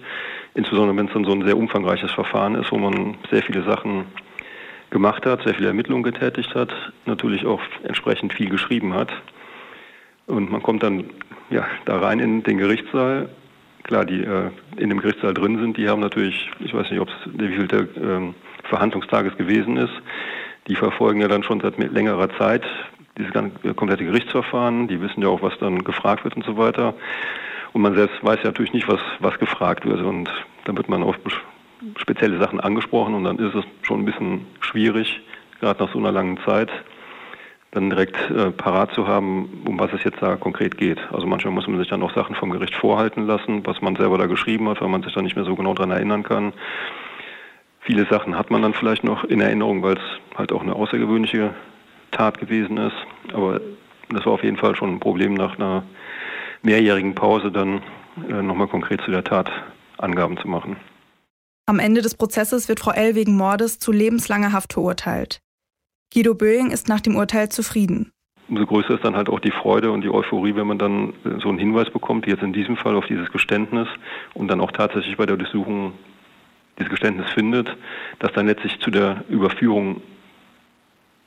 insbesondere wenn es dann so ein sehr umfangreiches Verfahren ist, wo man sehr viele Sachen gemacht hat, sehr viele Ermittlungen getätigt hat, natürlich auch entsprechend viel geschrieben hat. Und man kommt dann ja, da rein in den Gerichtssaal klar, die äh, in dem Gerichtssaal drin sind, die haben natürlich, ich weiß nicht, ob es wie viel der äh, Verhandlungstages gewesen ist, die verfolgen ja dann schon seit längerer Zeit dieses ganze äh, komplette Gerichtsverfahren, die wissen ja auch, was dann gefragt wird und so weiter. Und man selbst weiß ja natürlich nicht, was, was gefragt wird. Und dann wird man auf spezielle Sachen angesprochen und dann ist es schon ein bisschen schwierig, gerade nach so einer langen Zeit, dann direkt äh, parat zu haben, um was es jetzt da konkret geht. Also manchmal muss man sich dann auch Sachen vom Gericht vorhalten lassen, was man selber da geschrieben hat, weil man sich da nicht mehr so genau dran erinnern kann. Viele Sachen hat man dann vielleicht noch in Erinnerung, weil es halt auch eine außergewöhnliche Tat gewesen ist. Aber das war auf jeden Fall schon ein Problem nach einer mehrjährigen Pause dann äh, nochmal konkret zu der Tat Angaben zu machen. Am Ende des Prozesses wird Frau L. wegen Mordes zu lebenslanger Haft verurteilt. Guido Böing ist nach dem Urteil zufrieden. Umso größer ist dann halt auch die Freude und die Euphorie, wenn man dann äh, so einen Hinweis bekommt, jetzt in diesem Fall auf dieses Geständnis und dann auch tatsächlich bei der Durchsuchung dieses Geständnis findet, das dann letztlich zu der Überführung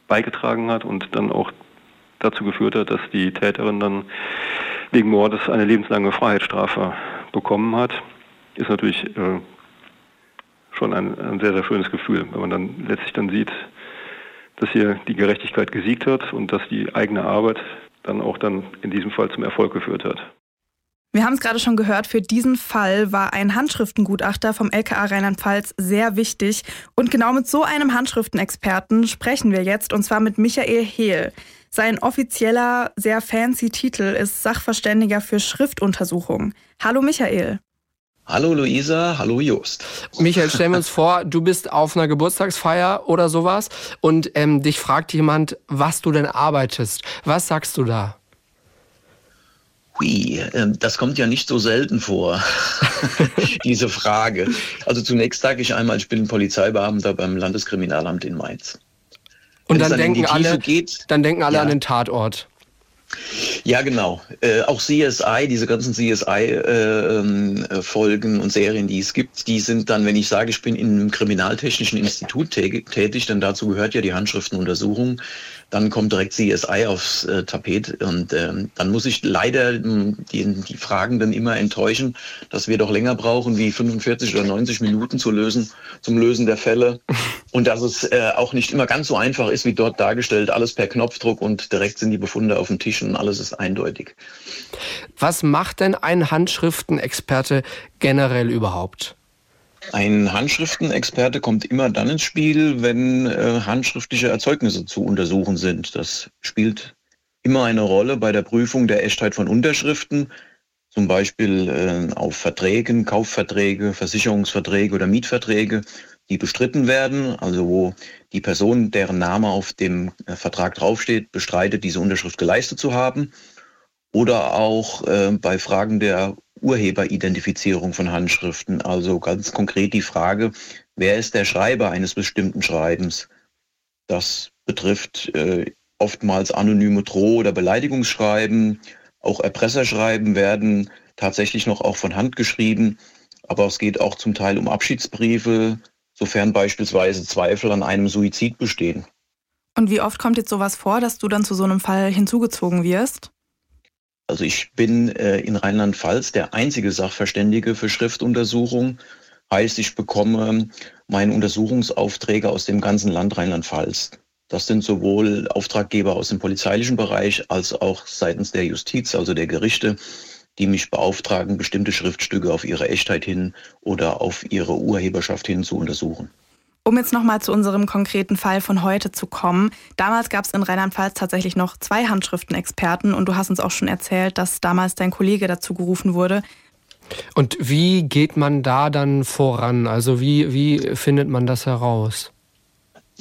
beigetragen hat und dann auch dazu geführt hat, dass die Täterin dann wegen Mordes eine lebenslange Freiheitsstrafe bekommen hat, ist natürlich äh, schon ein, ein sehr, sehr schönes Gefühl, wenn man dann letztlich dann sieht, dass hier die Gerechtigkeit gesiegt hat und dass die eigene Arbeit dann auch dann in diesem Fall zum Erfolg geführt hat. Wir haben es gerade schon gehört, für diesen Fall war ein Handschriftengutachter vom LKA Rheinland-Pfalz sehr wichtig. Und genau mit so einem Handschriftenexperten sprechen wir jetzt, und zwar mit Michael Hehl. Sein offizieller, sehr fancy Titel ist Sachverständiger für Schriftuntersuchung. Hallo Michael. Hallo Luisa, hallo Jost. Michael, stellen wir uns vor, du bist auf einer Geburtstagsfeier oder sowas und ähm, dich fragt jemand, was du denn arbeitest. Was sagst du da? Hui, ähm, das kommt ja nicht so selten vor, diese Frage. Also zunächst sage ich einmal, ich bin Polizeibeamter beim Landeskriminalamt in Mainz. Und dann, dann, denken alle, geht, dann denken alle ja. an den Tatort. Ja, genau. Äh, auch CSI, diese ganzen CSI-Folgen äh, ähm, und Serien, die es gibt, die sind dann, wenn ich sage, ich bin im Kriminaltechnischen Institut tätig, denn dazu gehört ja die Handschriftenuntersuchung, dann kommt direkt CSI aufs äh, Tapet und ähm, dann muss ich leider hm, die, die Fragenden immer enttäuschen, dass wir doch länger brauchen wie 45 oder 90 Minuten zu lösen, zum Lösen der Fälle und dass es äh, auch nicht immer ganz so einfach ist, wie dort dargestellt, alles per Knopfdruck und direkt sind die Befunde auf dem Tisch und alles ist eindeutig. Was macht denn ein Handschriftenexperte generell überhaupt? Ein Handschriftenexperte kommt immer dann ins Spiel, wenn äh, handschriftliche Erzeugnisse zu untersuchen sind. Das spielt immer eine Rolle bei der Prüfung der Echtheit von Unterschriften, zum Beispiel äh, auf Verträgen, Kaufverträge, Versicherungsverträge oder Mietverträge, die bestritten werden, also wo die Person, deren Name auf dem äh, Vertrag draufsteht, bestreitet, diese Unterschrift geleistet zu haben. Oder auch äh, bei Fragen der Urheberidentifizierung von Handschriften. Also ganz konkret die Frage, wer ist der Schreiber eines bestimmten Schreibens? Das betrifft äh, oftmals anonyme Droh- oder Beleidigungsschreiben. Auch Erpresserschreiben werden tatsächlich noch auch von Hand geschrieben. Aber es geht auch zum Teil um Abschiedsbriefe, sofern beispielsweise Zweifel an einem Suizid bestehen. Und wie oft kommt jetzt sowas vor, dass du dann zu so einem Fall hinzugezogen wirst? Also ich bin äh, in Rheinland-Pfalz der einzige Sachverständige für Schriftuntersuchung. Heißt, ich bekomme meine Untersuchungsaufträge aus dem ganzen Land Rheinland-Pfalz. Das sind sowohl Auftraggeber aus dem polizeilichen Bereich als auch seitens der Justiz, also der Gerichte, die mich beauftragen, bestimmte Schriftstücke auf ihre Echtheit hin oder auf ihre Urheberschaft hin zu untersuchen. Um jetzt nochmal zu unserem konkreten Fall von heute zu kommen. Damals gab es in Rheinland-Pfalz tatsächlich noch zwei Handschriftenexperten und du hast uns auch schon erzählt, dass damals dein Kollege dazu gerufen wurde. Und wie geht man da dann voran? Also wie, wie findet man das heraus?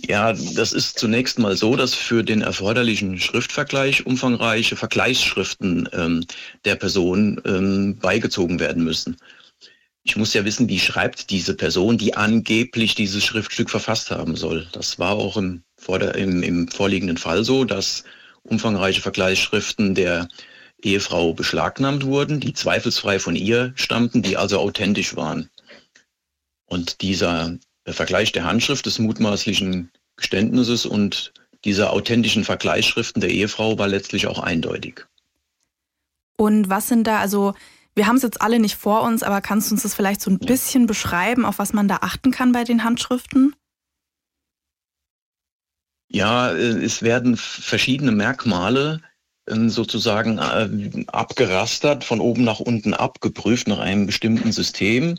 Ja, das ist zunächst mal so, dass für den erforderlichen Schriftvergleich umfangreiche Vergleichsschriften ähm, der Person ähm, beigezogen werden müssen. Ich muss ja wissen, wie schreibt diese Person, die angeblich dieses Schriftstück verfasst haben soll. Das war auch im, im, im vorliegenden Fall so, dass umfangreiche Vergleichsschriften der Ehefrau beschlagnahmt wurden, die zweifelsfrei von ihr stammten, die also authentisch waren. Und dieser Vergleich der Handschrift des mutmaßlichen Geständnisses und dieser authentischen Vergleichsschriften der Ehefrau war letztlich auch eindeutig. Und was sind da, also wir haben es jetzt alle nicht vor uns, aber kannst du uns das vielleicht so ein bisschen beschreiben, auf was man da achten kann bei den Handschriften? Ja, äh, es werden verschiedene Merkmale ähm, sozusagen äh, abgerastert, von oben nach unten abgeprüft nach einem bestimmten System.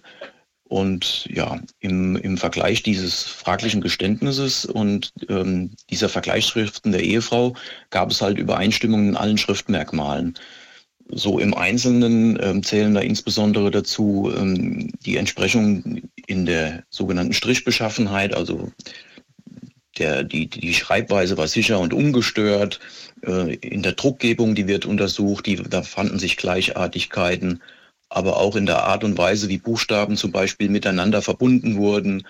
Und ja, im, im Vergleich dieses fraglichen Geständnisses und ähm, dieser Vergleichsschriften der Ehefrau gab es halt Übereinstimmungen in allen Schriftmerkmalen. So im Einzelnen ähm, zählen da insbesondere dazu ähm, die Entsprechung in der sogenannten Strichbeschaffenheit, also der, die, die Schreibweise war sicher und ungestört. Äh, in der Druckgebung, die wird untersucht, die, da fanden sich Gleichartigkeiten, aber auch in der Art und Weise, wie Buchstaben zum Beispiel miteinander verbunden wurden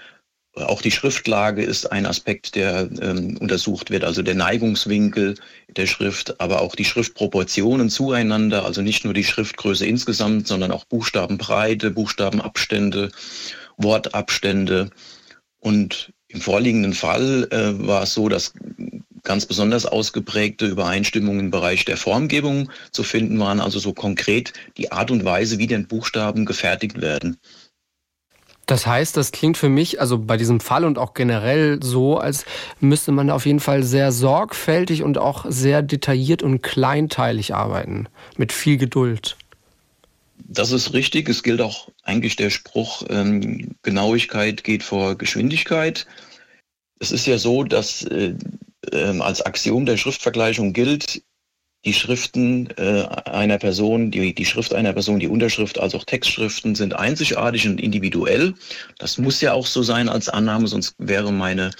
auch die Schriftlage ist ein Aspekt, der ähm, untersucht wird, also der Neigungswinkel der Schrift, aber auch die Schriftproportionen zueinander, also nicht nur die Schriftgröße insgesamt, sondern auch Buchstabenbreite, Buchstabenabstände, Wortabstände. Und im vorliegenden Fall äh, war es so, dass ganz besonders ausgeprägte Übereinstimmungen im Bereich der Formgebung zu finden waren, also so konkret die Art und Weise, wie denn Buchstaben gefertigt werden. Das heißt, das klingt für mich, also bei diesem Fall und auch generell so, als müsste man auf jeden Fall sehr sorgfältig und auch sehr detailliert und kleinteilig arbeiten, mit viel Geduld. Das ist richtig. Es gilt auch eigentlich der Spruch, ähm, Genauigkeit geht vor Geschwindigkeit. Es ist ja so, dass äh, äh, als Axiom der Schriftvergleichung gilt, die Schriften äh, einer Person, die, die Schrift einer Person, die Unterschrift, also auch Textschriften sind einzigartig und individuell. Das muss ja auch so sein als Annahme, sonst wäre meine,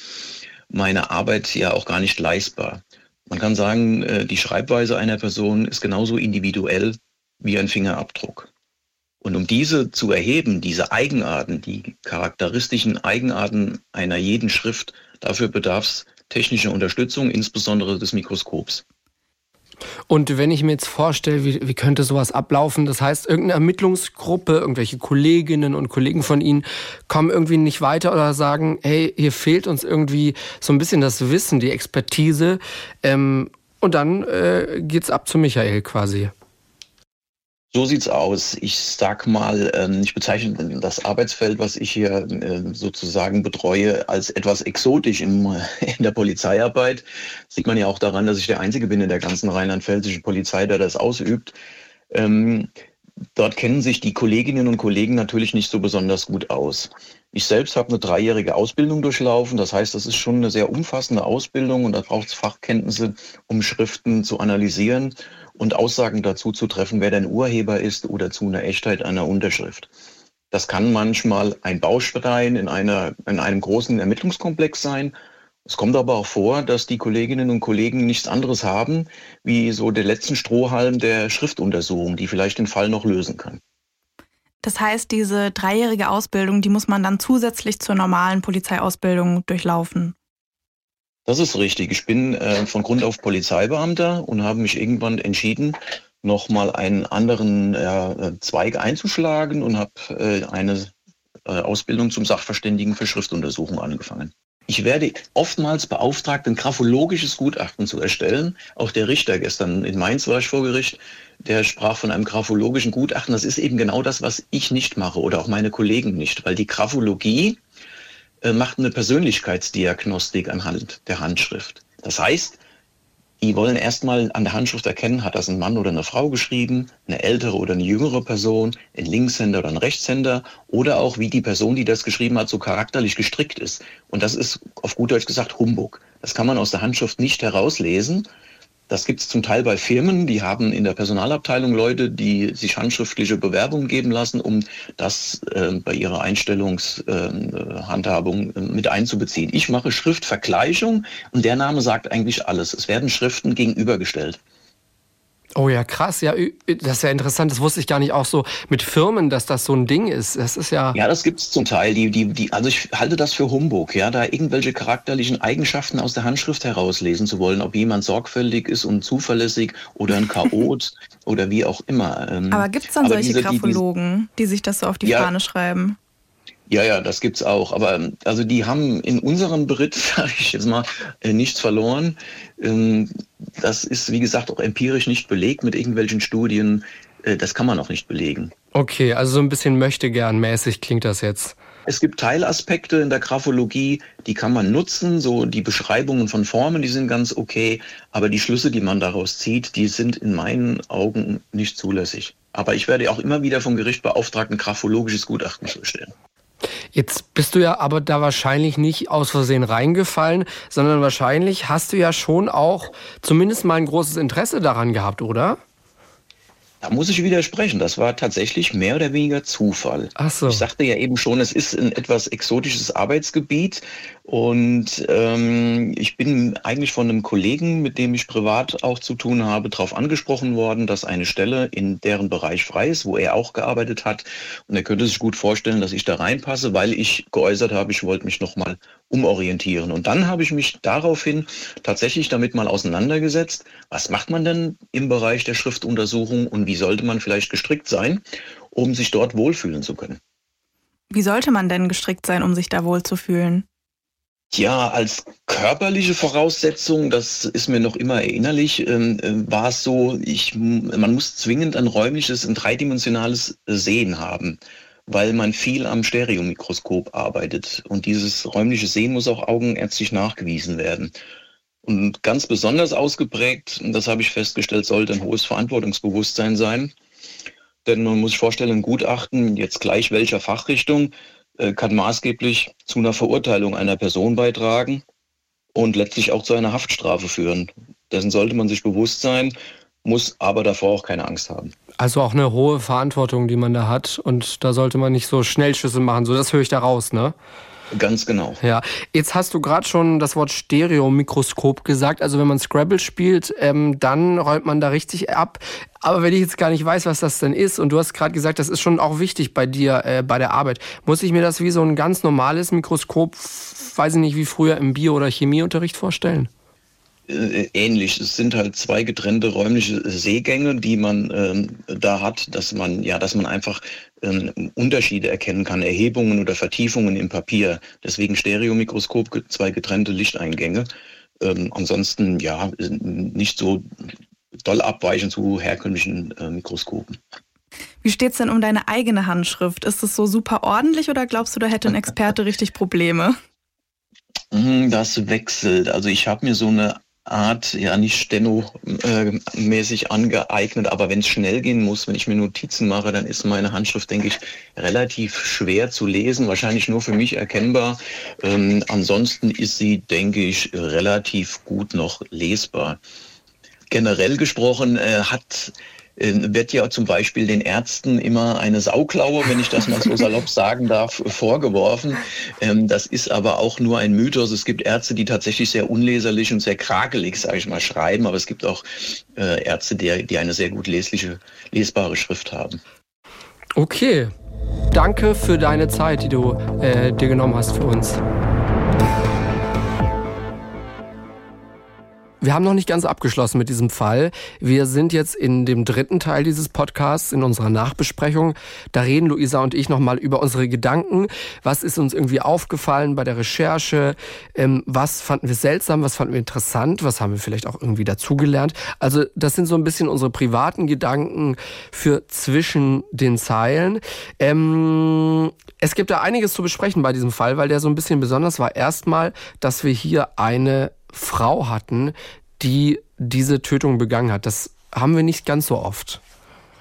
meine Arbeit ja auch gar nicht leistbar. Man kann sagen, äh, die Schreibweise einer Person ist genauso individuell wie ein Fingerabdruck. Und um diese zu erheben, diese Eigenarten, die charakteristischen Eigenarten einer jeden Schrift, dafür bedarf es technischer Unterstützung, insbesondere des Mikroskops. Und wenn ich mir jetzt vorstelle, wie, wie könnte sowas ablaufen? Das heißt, irgendeine Ermittlungsgruppe, irgendwelche Kolleginnen und Kollegen von Ihnen kommen irgendwie nicht weiter oder sagen, hey, hier fehlt uns irgendwie so ein bisschen das Wissen, die Expertise. Ähm, und dann äh, geht's ab zu Michael quasi. So sieht's aus. Ich sag mal, ähm, ich bezeichne das Arbeitsfeld, was ich hier äh, sozusagen betreue, als etwas exotisch in, in der Polizeiarbeit. Sieht man ja auch daran, dass ich der Einzige bin in der ganzen rheinland-pfälzischen Polizei, der das ausübt. Ähm, dort kennen sich die Kolleginnen und Kollegen natürlich nicht so besonders gut aus. Ich selbst habe eine dreijährige Ausbildung durchlaufen. Das heißt, das ist schon eine sehr umfassende Ausbildung und da braucht es Fachkenntnisse, um Schriften zu analysieren und Aussagen dazu zu treffen, wer denn Urheber ist oder zu einer Echtheit einer Unterschrift. Das kann manchmal ein Baustein in, einer, in einem großen Ermittlungskomplex sein. Es kommt aber auch vor, dass die Kolleginnen und Kollegen nichts anderes haben, wie so der letzten Strohhalm der Schriftuntersuchung, die vielleicht den Fall noch lösen kann. Das heißt, diese dreijährige Ausbildung, die muss man dann zusätzlich zur normalen Polizeiausbildung durchlaufen. Das ist richtig. Ich bin äh, von Grund auf Polizeibeamter und habe mich irgendwann entschieden, nochmal einen anderen äh, Zweig einzuschlagen und habe äh, eine äh, Ausbildung zum Sachverständigen für Schriftuntersuchung angefangen. Ich werde oftmals beauftragt, ein graphologisches Gutachten zu erstellen. Auch der Richter gestern in Mainz war ich vor Gericht, der sprach von einem graphologischen Gutachten. Das ist eben genau das, was ich nicht mache oder auch meine Kollegen nicht, weil die Graphologie macht eine Persönlichkeitsdiagnostik anhand der Handschrift. Das heißt, die wollen erstmal an der Handschrift erkennen, hat das ein Mann oder eine Frau geschrieben, eine ältere oder eine jüngere Person, ein Linkshänder oder ein Rechtshänder oder auch wie die Person, die das geschrieben hat, so charakterlich gestrickt ist. Und das ist auf gut Deutsch gesagt Humbug. Das kann man aus der Handschrift nicht herauslesen. Das gibt es zum Teil bei Firmen, die haben in der Personalabteilung Leute, die sich handschriftliche Bewerbungen geben lassen, um das äh, bei ihrer Einstellungshandhabung äh, äh, mit einzubeziehen. Ich mache Schriftvergleichung und der Name sagt eigentlich alles. Es werden Schriften gegenübergestellt. Oh ja, krass. Ja, das ist ja interessant. Das wusste ich gar nicht auch so mit Firmen, dass das so ein Ding ist. Das ist ja. Ja, das gibt es zum Teil. Die, die, die, also ich halte das für Humbug, ja, da irgendwelche charakterlichen Eigenschaften aus der Handschrift herauslesen zu wollen, ob jemand sorgfältig ist und zuverlässig oder ein Chaot oder wie auch immer. Ähm, Aber gibt es dann solche diese, Graphologen, die, die, sich das so auf die ja, Fahne schreiben? Ja, ja, das gibt's auch. Aber also die haben in unserem Beritt, sage ich jetzt mal, äh, nichts verloren. Ähm, das ist, wie gesagt, auch empirisch nicht belegt mit irgendwelchen Studien. Äh, das kann man auch nicht belegen. Okay, also so ein bisschen möchte gern mäßig klingt das jetzt. Es gibt Teilaspekte in der Graphologie, die kann man nutzen. So die Beschreibungen von Formen, die sind ganz okay. Aber die Schlüsse, die man daraus zieht, die sind in meinen Augen nicht zulässig. Aber ich werde auch immer wieder vom Gericht beauftragt, ein graphologisches Gutachten zu erstellen. Jetzt bist du ja aber da wahrscheinlich nicht aus Versehen reingefallen, sondern wahrscheinlich hast du ja schon auch zumindest mal ein großes Interesse daran gehabt, oder? Da muss ich widersprechen. Das war tatsächlich mehr oder weniger Zufall. Ach so. Ich sagte ja eben schon, es ist ein etwas exotisches Arbeitsgebiet und ähm, ich bin eigentlich von einem Kollegen, mit dem ich privat auch zu tun habe, darauf angesprochen worden, dass eine Stelle in deren Bereich frei ist, wo er auch gearbeitet hat. Und er könnte sich gut vorstellen, dass ich da reinpasse, weil ich geäußert habe, ich wollte mich nochmal umorientieren. Und dann habe ich mich daraufhin tatsächlich damit mal auseinandergesetzt, was macht man denn im Bereich der Schriftuntersuchung und wie sollte man vielleicht gestrickt sein, um sich dort wohlfühlen zu können. Wie sollte man denn gestrickt sein, um sich da wohlzufühlen? Ja, als körperliche Voraussetzung, das ist mir noch immer erinnerlich, ähm, äh, war es so, ich, man muss zwingend ein räumliches, ein dreidimensionales Sehen haben, weil man viel am Stereomikroskop arbeitet. Und dieses räumliche Sehen muss auch augenärztlich nachgewiesen werden. Und ganz besonders ausgeprägt, das habe ich festgestellt, sollte ein hohes Verantwortungsbewusstsein sein. Denn man muss sich vorstellen, ein Gutachten, jetzt gleich welcher Fachrichtung, kann maßgeblich zu einer Verurteilung einer Person beitragen und letztlich auch zu einer Haftstrafe führen. Dessen sollte man sich bewusst sein, muss aber davor auch keine Angst haben. Also auch eine hohe Verantwortung, die man da hat und da sollte man nicht so Schnellschüsse machen. So, das höre ich da raus, ne? Ganz genau. Ja, jetzt hast du gerade schon das Wort Stereomikroskop gesagt. Also wenn man Scrabble spielt, ähm, dann räumt man da richtig ab. Aber wenn ich jetzt gar nicht weiß, was das denn ist, und du hast gerade gesagt, das ist schon auch wichtig bei dir äh, bei der Arbeit, muss ich mir das wie so ein ganz normales Mikroskop, weiß ich nicht, wie früher im Bio- oder Chemieunterricht vorstellen? Äh, ähnlich. Es sind halt zwei getrennte räumliche Seegänge, die man ähm, da hat, dass man ja, dass man einfach ähm, Unterschiede erkennen kann, Erhebungen oder Vertiefungen im Papier. Deswegen Stereomikroskop, zwei getrennte Lichteingänge. Ähm, ansonsten ja, nicht so doll abweichen zu herkömmlichen äh, Mikroskopen. Wie steht es denn um deine eigene Handschrift? Ist es so super ordentlich oder glaubst du, da hätte ein Experte richtig Probleme? Mhm, das wechselt. Also ich habe mir so eine Art, ja nicht stenomäßig angeeignet, aber wenn es schnell gehen muss, wenn ich mir Notizen mache, dann ist meine Handschrift, denke ich, relativ schwer zu lesen, wahrscheinlich nur für mich erkennbar. Ähm, ansonsten ist sie, denke ich, relativ gut noch lesbar. Generell gesprochen äh, hat äh, wird ja zum Beispiel den Ärzten immer eine Sauklaue, wenn ich das mal so salopp sagen darf, vorgeworfen. Ähm, das ist aber auch nur ein Mythos. Es gibt Ärzte, die tatsächlich sehr unleserlich und sehr krakelig, sage ich mal, schreiben, aber es gibt auch äh, Ärzte, die, die eine sehr gut lesliche, lesbare Schrift haben. Okay. Danke für deine Zeit, die du äh, dir genommen hast für uns. Wir haben noch nicht ganz abgeschlossen mit diesem Fall. Wir sind jetzt in dem dritten Teil dieses Podcasts, in unserer Nachbesprechung. Da reden Luisa und ich nochmal über unsere Gedanken. Was ist uns irgendwie aufgefallen bei der Recherche? Ähm, was fanden wir seltsam? Was fanden wir interessant? Was haben wir vielleicht auch irgendwie dazugelernt? Also das sind so ein bisschen unsere privaten Gedanken für zwischen den Zeilen. Ähm, es gibt da einiges zu besprechen bei diesem Fall, weil der so ein bisschen besonders war. Erstmal, dass wir hier eine Frau hatten, die diese Tötung begangen hat. Das haben wir nicht ganz so oft.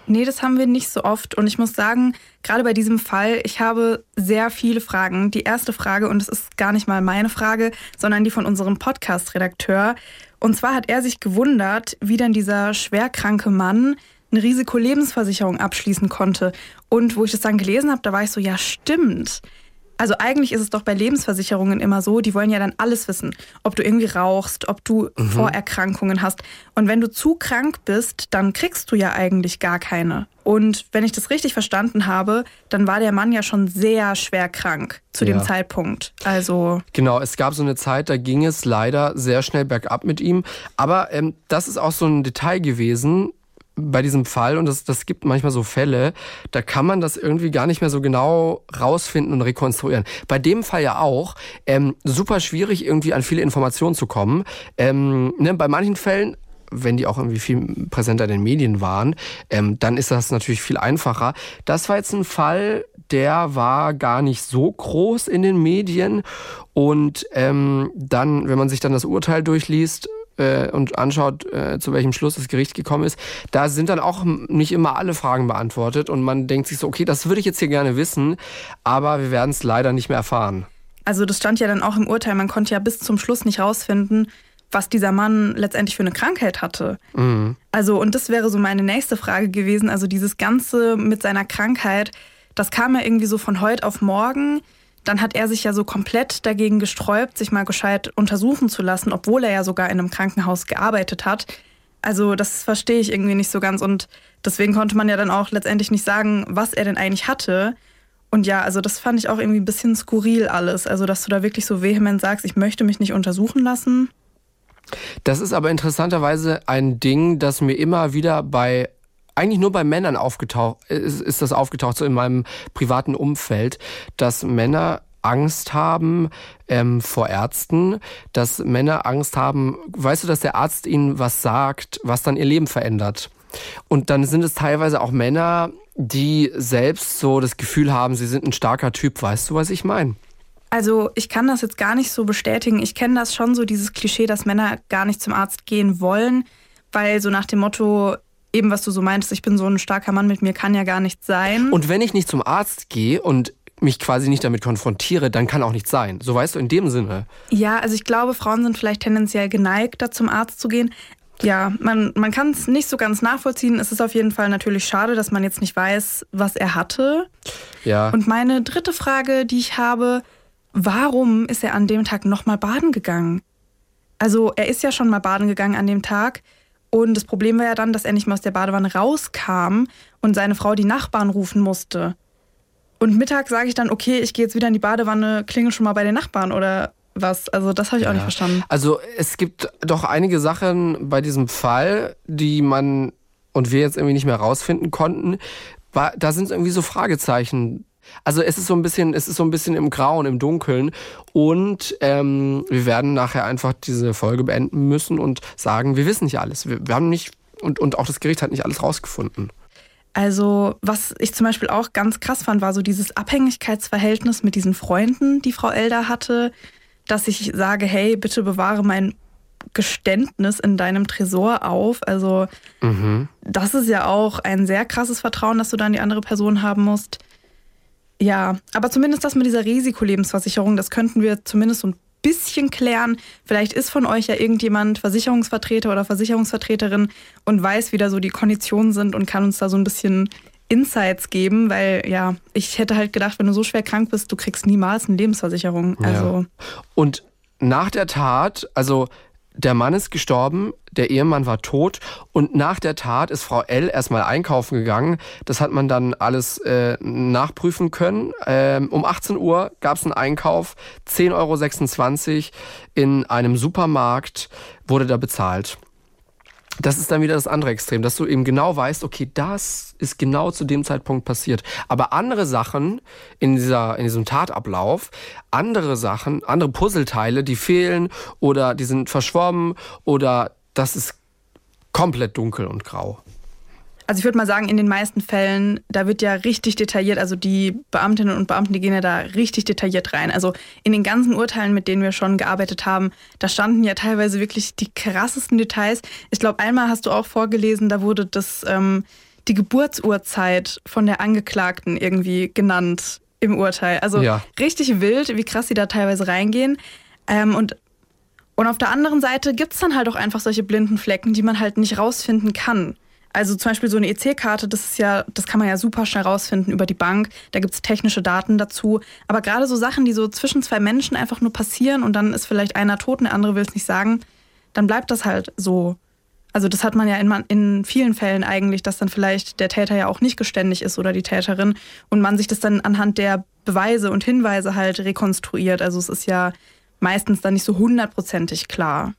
Nee, das haben wir nicht so oft. Und ich muss sagen, gerade bei diesem Fall, ich habe sehr viele Fragen. Die erste Frage, und es ist gar nicht mal meine Frage, sondern die von unserem Podcast-Redakteur. Und zwar hat er sich gewundert, wie denn dieser schwerkranke Mann eine Risikolebensversicherung abschließen konnte. Und wo ich das dann gelesen habe, da war ich so, ja, stimmt. Also eigentlich ist es doch bei Lebensversicherungen immer so, die wollen ja dann alles wissen. Ob du irgendwie rauchst, ob du mhm. Vorerkrankungen hast. Und wenn du zu krank bist, dann kriegst du ja eigentlich gar keine. Und wenn ich das richtig verstanden habe, dann war der Mann ja schon sehr schwer krank zu ja. dem Zeitpunkt. Also genau, es gab so eine Zeit, da ging es leider sehr schnell bergab mit ihm. Aber ähm, das ist auch so ein Detail gewesen bei diesem Fall, und das, das gibt manchmal so Fälle, da kann man das irgendwie gar nicht mehr so genau rausfinden und rekonstruieren. Bei dem Fall ja auch, ähm, super schwierig irgendwie an viele Informationen zu kommen. Ähm, ne, bei manchen Fällen wenn die auch irgendwie viel präsenter in den Medien waren, ähm, dann ist das natürlich viel einfacher. Das war jetzt ein Fall, der war gar nicht so groß in den Medien. Und ähm, dann, wenn man sich dann das Urteil durchliest, äh, und anschaut, äh, zu welchem Schluss das Gericht gekommen ist, da sind dann auch nicht immer alle Fragen beantwortet und man denkt sich so, okay, das würde ich jetzt hier gerne wissen, aber wir werden es leider nicht mehr erfahren. Also das stand ja dann auch im Urteil, man konnte ja bis zum Schluss nicht rausfinden, was dieser Mann letztendlich für eine Krankheit hatte. Mhm. Also, und das wäre so meine nächste Frage gewesen. Also, dieses Ganze mit seiner Krankheit, das kam ja irgendwie so von heute auf morgen dann hat er sich ja so komplett dagegen gesträubt, sich mal gescheit untersuchen zu lassen, obwohl er ja sogar in einem Krankenhaus gearbeitet hat. Also das verstehe ich irgendwie nicht so ganz und deswegen konnte man ja dann auch letztendlich nicht sagen, was er denn eigentlich hatte. Und ja, also das fand ich auch irgendwie ein bisschen skurril alles. Also dass du da wirklich so vehement sagst, ich möchte mich nicht untersuchen lassen. Das ist aber interessanterweise ein Ding, das mir immer wieder bei eigentlich nur bei Männern aufgetaucht, ist, ist das aufgetaucht, so in meinem privaten Umfeld, dass Männer Angst haben ähm, vor Ärzten, dass Männer Angst haben, weißt du, dass der Arzt ihnen was sagt, was dann ihr Leben verändert. Und dann sind es teilweise auch Männer, die selbst so das Gefühl haben, sie sind ein starker Typ. Weißt du, was ich meine? Also ich kann das jetzt gar nicht so bestätigen. Ich kenne das schon so, dieses Klischee, dass Männer gar nicht zum Arzt gehen wollen, weil so nach dem Motto, eben was du so meintest, ich bin so ein starker Mann, mit mir kann ja gar nichts sein. Und wenn ich nicht zum Arzt gehe und mich quasi nicht damit konfrontiere, dann kann auch nichts sein. So weißt du, in dem Sinne. Ja, also ich glaube, Frauen sind vielleicht tendenziell geneigt, da zum Arzt zu gehen. Ja, man, man kann es nicht so ganz nachvollziehen. Es ist auf jeden Fall natürlich schade, dass man jetzt nicht weiß, was er hatte. Ja. Und meine dritte Frage, die ich habe, warum ist er an dem Tag nochmal baden gegangen? Also er ist ja schon mal baden gegangen an dem Tag. Und das Problem war ja dann, dass er nicht mehr aus der Badewanne rauskam und seine Frau die Nachbarn rufen musste. Und mittags sage ich dann, okay, ich gehe jetzt wieder in die Badewanne, klinge schon mal bei den Nachbarn oder was. Also das habe ich ja. auch nicht verstanden. Also es gibt doch einige Sachen bei diesem Fall, die man und wir jetzt irgendwie nicht mehr rausfinden konnten. Da sind irgendwie so Fragezeichen also es ist so ein bisschen, es ist so ein bisschen im Grauen, im Dunkeln. Und ähm, wir werden nachher einfach diese Folge beenden müssen und sagen, wir wissen nicht alles. Wir, wir haben nicht, und, und auch das Gericht hat nicht alles rausgefunden. Also, was ich zum Beispiel auch ganz krass fand, war so dieses Abhängigkeitsverhältnis mit diesen Freunden, die Frau Elder hatte, dass ich sage, hey, bitte bewahre mein Geständnis in deinem Tresor auf. Also, mhm. das ist ja auch ein sehr krasses Vertrauen, das du da an die andere Person haben musst. Ja, aber zumindest das mit dieser Risikolebensversicherung, das könnten wir zumindest so ein bisschen klären. Vielleicht ist von euch ja irgendjemand Versicherungsvertreter oder Versicherungsvertreterin und weiß, wie da so die Konditionen sind und kann uns da so ein bisschen Insights geben, weil ja, ich hätte halt gedacht, wenn du so schwer krank bist, du kriegst niemals eine Lebensversicherung. Also. Ja. Und nach der Tat, also der Mann ist gestorben, der Ehemann war tot und nach der Tat ist Frau L erstmal einkaufen gegangen. Das hat man dann alles äh, nachprüfen können. Ähm, um 18 Uhr gab es einen Einkauf, 10,26 Euro in einem Supermarkt wurde da bezahlt das ist dann wieder das andere Extrem, dass du eben genau weißt, okay, das ist genau zu dem Zeitpunkt passiert. Aber andere Sachen in, dieser, in diesem Tatablauf, andere Sachen, andere Puzzleteile, die fehlen oder die sind verschwommen oder das ist komplett dunkel und grau. Also ich würde mal sagen, in den meisten Fällen, da wird ja richtig detailliert, also die Beamtinnen und Beamten, die gehen ja da richtig detailliert rein. Also in den ganzen Urteilen, mit denen wir schon gearbeitet haben, da standen ja teilweise wirklich die krassesten Details. Ich glaube, einmal hast du auch vorgelesen, da wurde das ähm, die Geburtsurzeit von der Angeklagten irgendwie genannt im Urteil. Also ja. richtig wild, wie krass sie da teilweise reingehen. Ähm, und und auf der anderen Seite gibt es dann halt auch einfach solche blinden Flecken, die man halt nicht rausfinden kann. Also zum Beispiel so eine EC-Karte, das ist ja, das kann man ja super schnell rausfinden über die Bank. Da gibt es technische Daten dazu. Aber gerade so Sachen, die so zwischen zwei Menschen einfach nur passieren und dann ist vielleicht einer tot und der andere will es nicht sagen, dann bleibt das halt so. Also das hat man ja in, in vielen Fällen eigentlich, dass dann vielleicht der Täter ja auch nicht geständig ist oder die Täterin und man sich das dann anhand der Beweise und Hinweise halt rekonstruiert. Also es ist ja meistens dann nicht so hundertprozentig klar.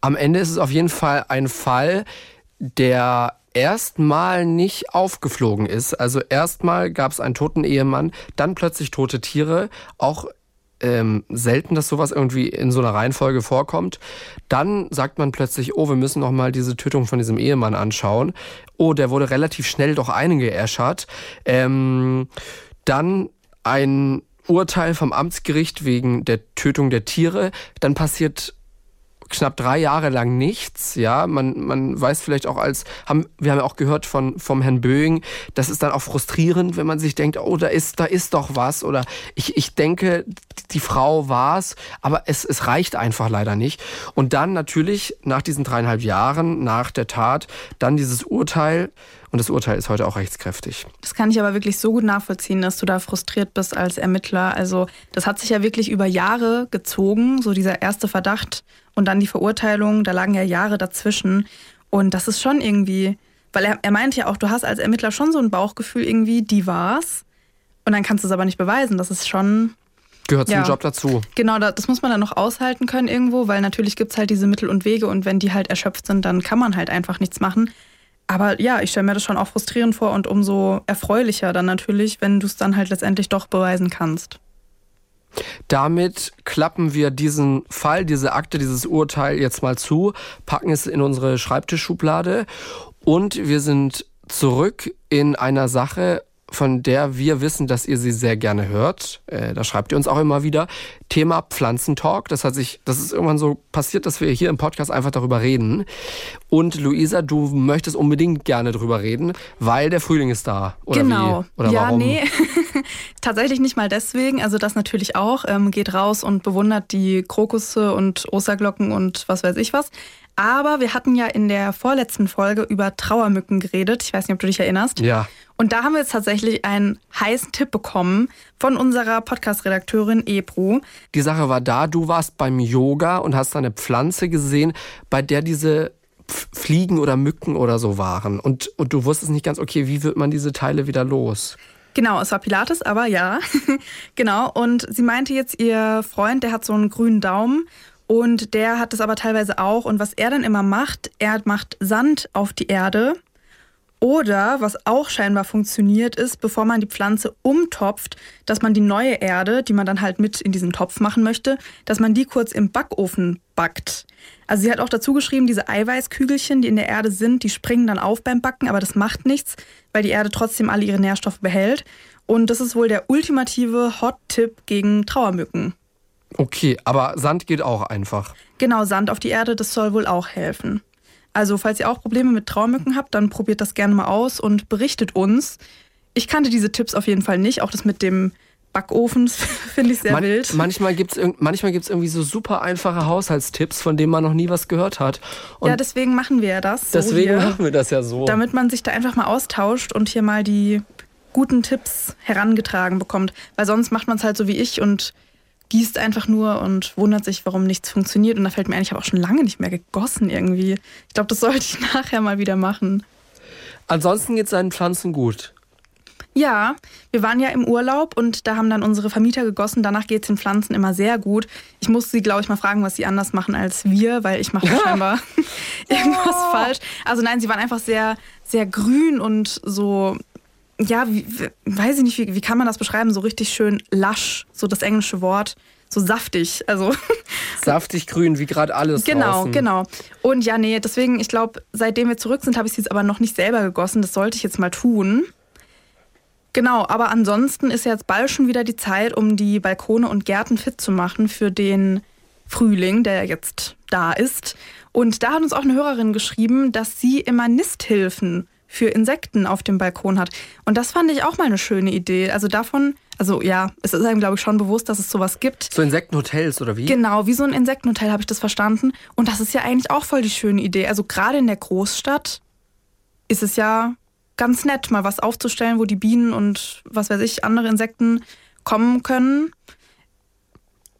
Am Ende ist es auf jeden Fall ein Fall, der erstmal nicht aufgeflogen ist. Also erstmal gab es einen toten Ehemann, dann plötzlich tote Tiere, auch ähm, selten, dass sowas irgendwie in so einer Reihenfolge vorkommt. Dann sagt man plötzlich, oh, wir müssen noch mal diese Tötung von diesem Ehemann anschauen. Oh, der wurde relativ schnell doch eingeäschert. Ähm, dann ein Urteil vom Amtsgericht wegen der Tötung der Tiere. Dann passiert knapp drei Jahre lang nichts. Ja, man, man weiß vielleicht auch als, haben, wir haben ja auch gehört von, vom Herrn Böing, das ist dann auch frustrierend, wenn man sich denkt, oh, da ist, da ist doch was. Oder ich, ich denke, die Frau war's, aber es, es reicht einfach leider nicht. Und dann natürlich nach diesen dreieinhalb Jahren, nach der Tat, dann dieses Urteil, und das Urteil ist heute auch rechtskräftig. Das kann ich aber wirklich so gut nachvollziehen, dass du da frustriert bist als Ermittler. Also das hat sich ja wirklich über Jahre gezogen, so dieser erste Verdacht und dann die Verurteilung, da lagen ja Jahre dazwischen. Und das ist schon irgendwie, weil er, er meint ja auch, du hast als Ermittler schon so ein Bauchgefühl irgendwie, die war's. Und dann kannst du es aber nicht beweisen. Das ist schon. Gehört zum ja, Job dazu. Genau, das muss man dann noch aushalten können irgendwo, weil natürlich gibt es halt diese Mittel und Wege und wenn die halt erschöpft sind, dann kann man halt einfach nichts machen. Aber ja, ich stelle mir das schon auch frustrierend vor und umso erfreulicher dann natürlich, wenn du es dann halt letztendlich doch beweisen kannst. Damit klappen wir diesen Fall, diese Akte, dieses Urteil jetzt mal zu, packen es in unsere Schreibtischschublade und wir sind zurück in einer Sache, von der wir wissen, dass ihr sie sehr gerne hört. Äh, da schreibt ihr uns auch immer wieder. Thema Pflanzentalk. Das hat sich, das ist irgendwann so passiert, dass wir hier im Podcast einfach darüber reden. Und Luisa, du möchtest unbedingt gerne darüber reden, weil der Frühling ist da. Oder genau. Wie? Oder ja, warum? nee. Tatsächlich nicht mal deswegen. Also das natürlich auch. Ähm, geht raus und bewundert die Krokusse und Osterglocken und was weiß ich was. Aber wir hatten ja in der vorletzten Folge über Trauermücken geredet. Ich weiß nicht, ob du dich erinnerst. Ja. Und da haben wir jetzt tatsächlich einen heißen Tipp bekommen von unserer Podcast-Redakteurin Ebru. Die Sache war da, du warst beim Yoga und hast eine Pflanze gesehen, bei der diese Fliegen oder Mücken oder so waren. Und, und du wusstest nicht ganz, okay, wie wird man diese Teile wieder los? Genau, es war Pilates, aber ja. genau. Und sie meinte jetzt, ihr Freund, der hat so einen grünen Daumen und der hat es aber teilweise auch. Und was er dann immer macht, er macht Sand auf die Erde oder was auch scheinbar funktioniert ist, bevor man die Pflanze umtopft, dass man die neue Erde, die man dann halt mit in diesen Topf machen möchte, dass man die kurz im Backofen backt. Also sie hat auch dazu geschrieben, diese Eiweißkügelchen, die in der Erde sind, die springen dann auf beim Backen, aber das macht nichts, weil die Erde trotzdem alle ihre Nährstoffe behält. Und das ist wohl der ultimative Hot-Tipp gegen Trauermücken. Okay, aber Sand geht auch einfach. Genau, Sand auf die Erde, das soll wohl auch helfen. Also falls ihr auch Probleme mit Traumücken habt, dann probiert das gerne mal aus und berichtet uns. Ich kannte diese Tipps auf jeden Fall nicht, auch das mit dem Backofen finde ich sehr Man, wild. Manchmal gibt es manchmal gibt's irgendwie so super einfache Haushaltstipps, von denen man noch nie was gehört hat. Und ja, deswegen machen wir ja das. So deswegen hier, machen wir das ja so. Damit man sich da einfach mal austauscht und hier mal die guten Tipps herangetragen bekommt. Weil sonst macht man es halt so wie ich und gießt einfach nur und wundert sich, warum nichts funktioniert. Und da fällt mir ein, ich habe auch schon lange nicht mehr gegossen irgendwie. Ich glaube, das sollte ich nachher mal wieder machen. Ansonsten geht es seinen Pflanzen gut. Ja, wir waren ja im Urlaub und da haben dann unsere Vermieter gegossen. Danach geht es den Pflanzen immer sehr gut. Ich muss sie, glaube ich, mal fragen, was sie anders machen als wir, weil ich mache scheinbar irgendwas falsch. Also nein, sie waren einfach sehr, sehr grün und so ja, wie, weiß ich nicht, wie, wie kann man das beschreiben? So richtig schön lasch, so das englische Wort, so saftig. Also Saftig grün, wie gerade alles Genau, draußen. genau. Und ja, nee, deswegen, ich glaube, seitdem wir zurück sind, habe ich sie jetzt aber noch nicht selber gegossen. Das sollte ich jetzt mal tun. Genau, aber ansonsten ist jetzt bald schon wieder die Zeit, um die Balkone und Gärten fit zu machen für den Frühling, der jetzt da ist. Und da hat uns auch eine Hörerin geschrieben, dass sie immer Nisthilfen für Insekten auf dem Balkon hat. Und das fand ich auch mal eine schöne Idee. Also davon, also ja, es ist einem, glaube ich, schon bewusst, dass es sowas gibt. So Insektenhotels oder wie? Genau, wie so ein Insektenhotel habe ich das verstanden. Und das ist ja eigentlich auch voll die schöne Idee. Also gerade in der Großstadt ist es ja ganz nett, mal was aufzustellen, wo die Bienen und was weiß ich, andere Insekten kommen können.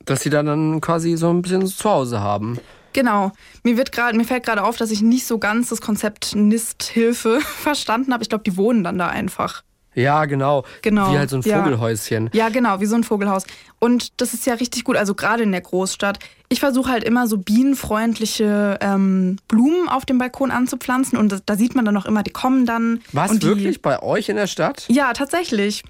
Dass sie da dann quasi so ein bisschen zu Hause haben. Genau. Mir wird gerade, mir fällt gerade auf, dass ich nicht so ganz das Konzept Nisthilfe verstanden habe. Ich glaube, die wohnen dann da einfach. Ja, genau. Genau, Wie halt so ein ja. Vogelhäuschen. Ja, genau, wie so ein Vogelhaus. Und das ist ja richtig gut, also gerade in der Großstadt. Ich versuche halt immer so bienenfreundliche ähm, Blumen auf dem Balkon anzupflanzen und das, da sieht man dann auch immer, die kommen dann. Was, wirklich? Bei euch in der Stadt? Ja, tatsächlich.